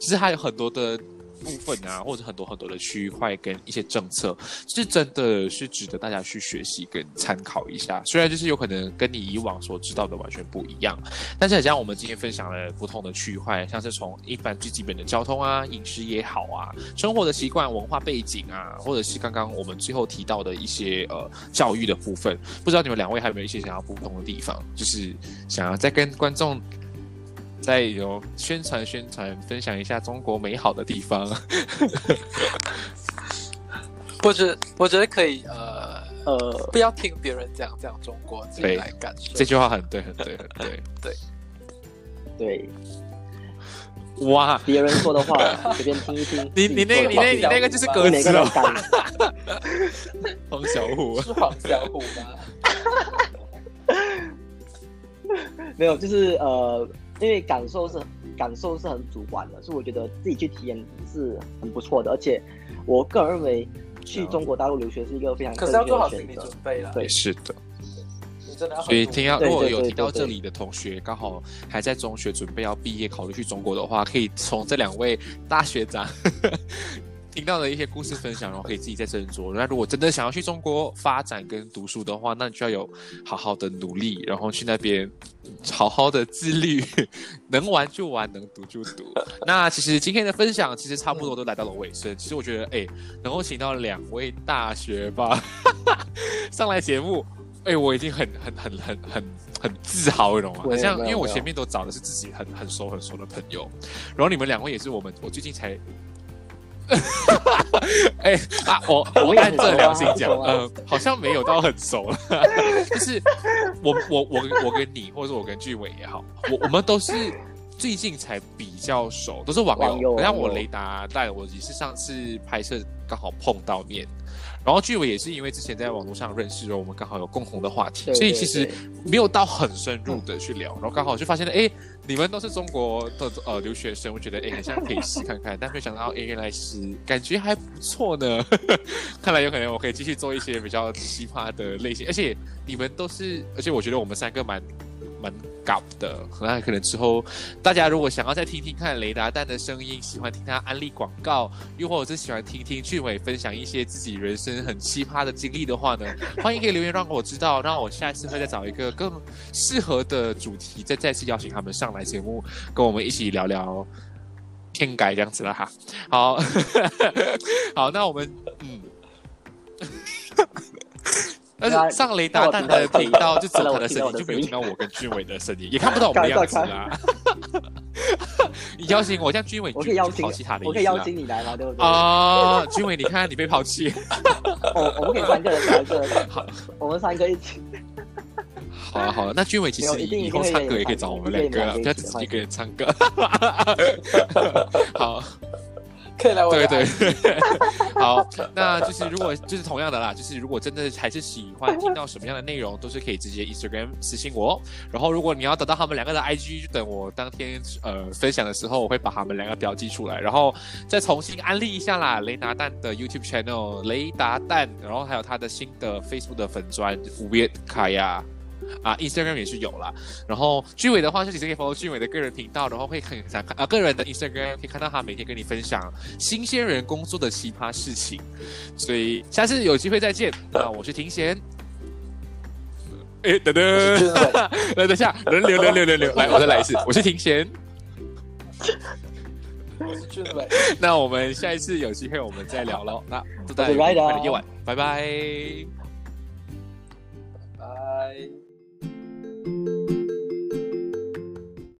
其 实它有很多的。部分啊，或者很多很多的区块跟一些政策，是真的是值得大家去学习跟参考一下。虽然就是有可能跟你以往所知道的完全不一样，但是很像我们今天分享了不同的区块，像是从一般最基本的交通啊、饮食也好啊、生活的习惯、文化背景啊，或者是刚刚我们最后提到的一些呃教育的部分，不知道你们两位还有没有一些想要补充的地方，就是想要再跟观众。再有宣传宣传，分享一下中国美好的地方。我觉得我觉得可以，呃呃，不要听别人讲讲中国，自己来感受。这句话很对，很对，很对，对对。哇！别人说的话 随便听一听。你你那你那你那个就是歌词了。黄小虎是黄小虎吗？没有，就是呃。因为感受是感受是很主观的，所以我觉得自己去体验是很不错的。而且，我个人认为去中国大陆留学是一个非常可是要做好心理准备了。对，是的。所以听到如果有听到这里的同学，刚好还在中学准备要毕业，考虑去中国的话，可以从这两位大学长。听到的一些故事分享，然后可以自己再斟酌。那如果真的想要去中国发展跟读书的话，那你就要有好好的努力，然后去那边好好的自律，能玩就玩，能读就读。那其实今天的分享其实差不多都来到了尾声。其实我觉得，哎，能够请到两位大学吧 上来节目，哎，我已经很很很很很很自豪了嘛。像因为我前面都找的是自己很很熟很熟的朋友，然后你们两位也是我们我最近才。哎啊，我我按这良心讲，呃，好像没有到很熟了。就是我我我我跟你，或者我跟俊伟也好，我我们都是最近才比较熟，都是网友。像我雷达带我也是上次拍摄刚好碰到面。然后俊伟也是因为之前在网络上认识，然后我们刚好有共同的话题，所以其实没有到很深入的去聊。然后刚好就发现了，哎，你们都是中国的呃留学生，我觉得哎，好像可以试看看。但没想到，哎，原来是感觉还不错呢。看来有可能我可以继续做一些比较奇葩的类型，而且你们都是，而且我觉得我们三个蛮。蛮搞的，那可能之后大家如果想要再听听看雷达蛋的声音，喜欢听他安利广告，又或者是喜欢听听俊伟分享一些自己人生很奇葩的经历的话呢，欢迎可以留言让我知道，让我下一次会再找一个更适合的主题，再再次邀请他们上来节目，跟我们一起聊聊天改这样子了哈。好，好，那我们嗯。但是上雷达蛋的频道就只有他的声音，就没有听到我跟俊伟的声音，也看不到我们的样子啦。你邀请我，像俊伟，我可以邀请他的，我可以邀请你来吗？对不对？啊，俊伟，你看你被抛弃。我 我们可以三个人，三个人，好，我们三个一起。好啊，好啊，那俊伟其实以后唱歌也可以找我们两个，不要只是一个人唱歌。好。可以来，对对，好，那就是如果就是同样的啦，就是如果真的还是喜欢听到什么样的内容，都是可以直接 Instagram 私信我。然后如果你要得到他们两个的 IG，就等我当天呃分享的时候，我会把他们两个标记出来，然后再重新安利一下啦。雷达蛋的 YouTube channel 雷达蛋，然后还有他的新的 Facebook 的粉砖 Weird 卡呀。啊，Instagram 也是有了。然后俊伟的话，就其实可以 follow 俊伟的个人频道，然后会很想看啊，个人的 Instagram 可以看到他每天跟你分享新鲜人工作的奇葩事情。所以下次有机会再见。那我是庭贤。哎，等等，来等下，轮流，轮流，轮流，来，我再来一次。我是庭贤。我是俊伟。那我们下一次有机会我们再聊喽。那祝大家愉快的夜晚，拜拜。拜。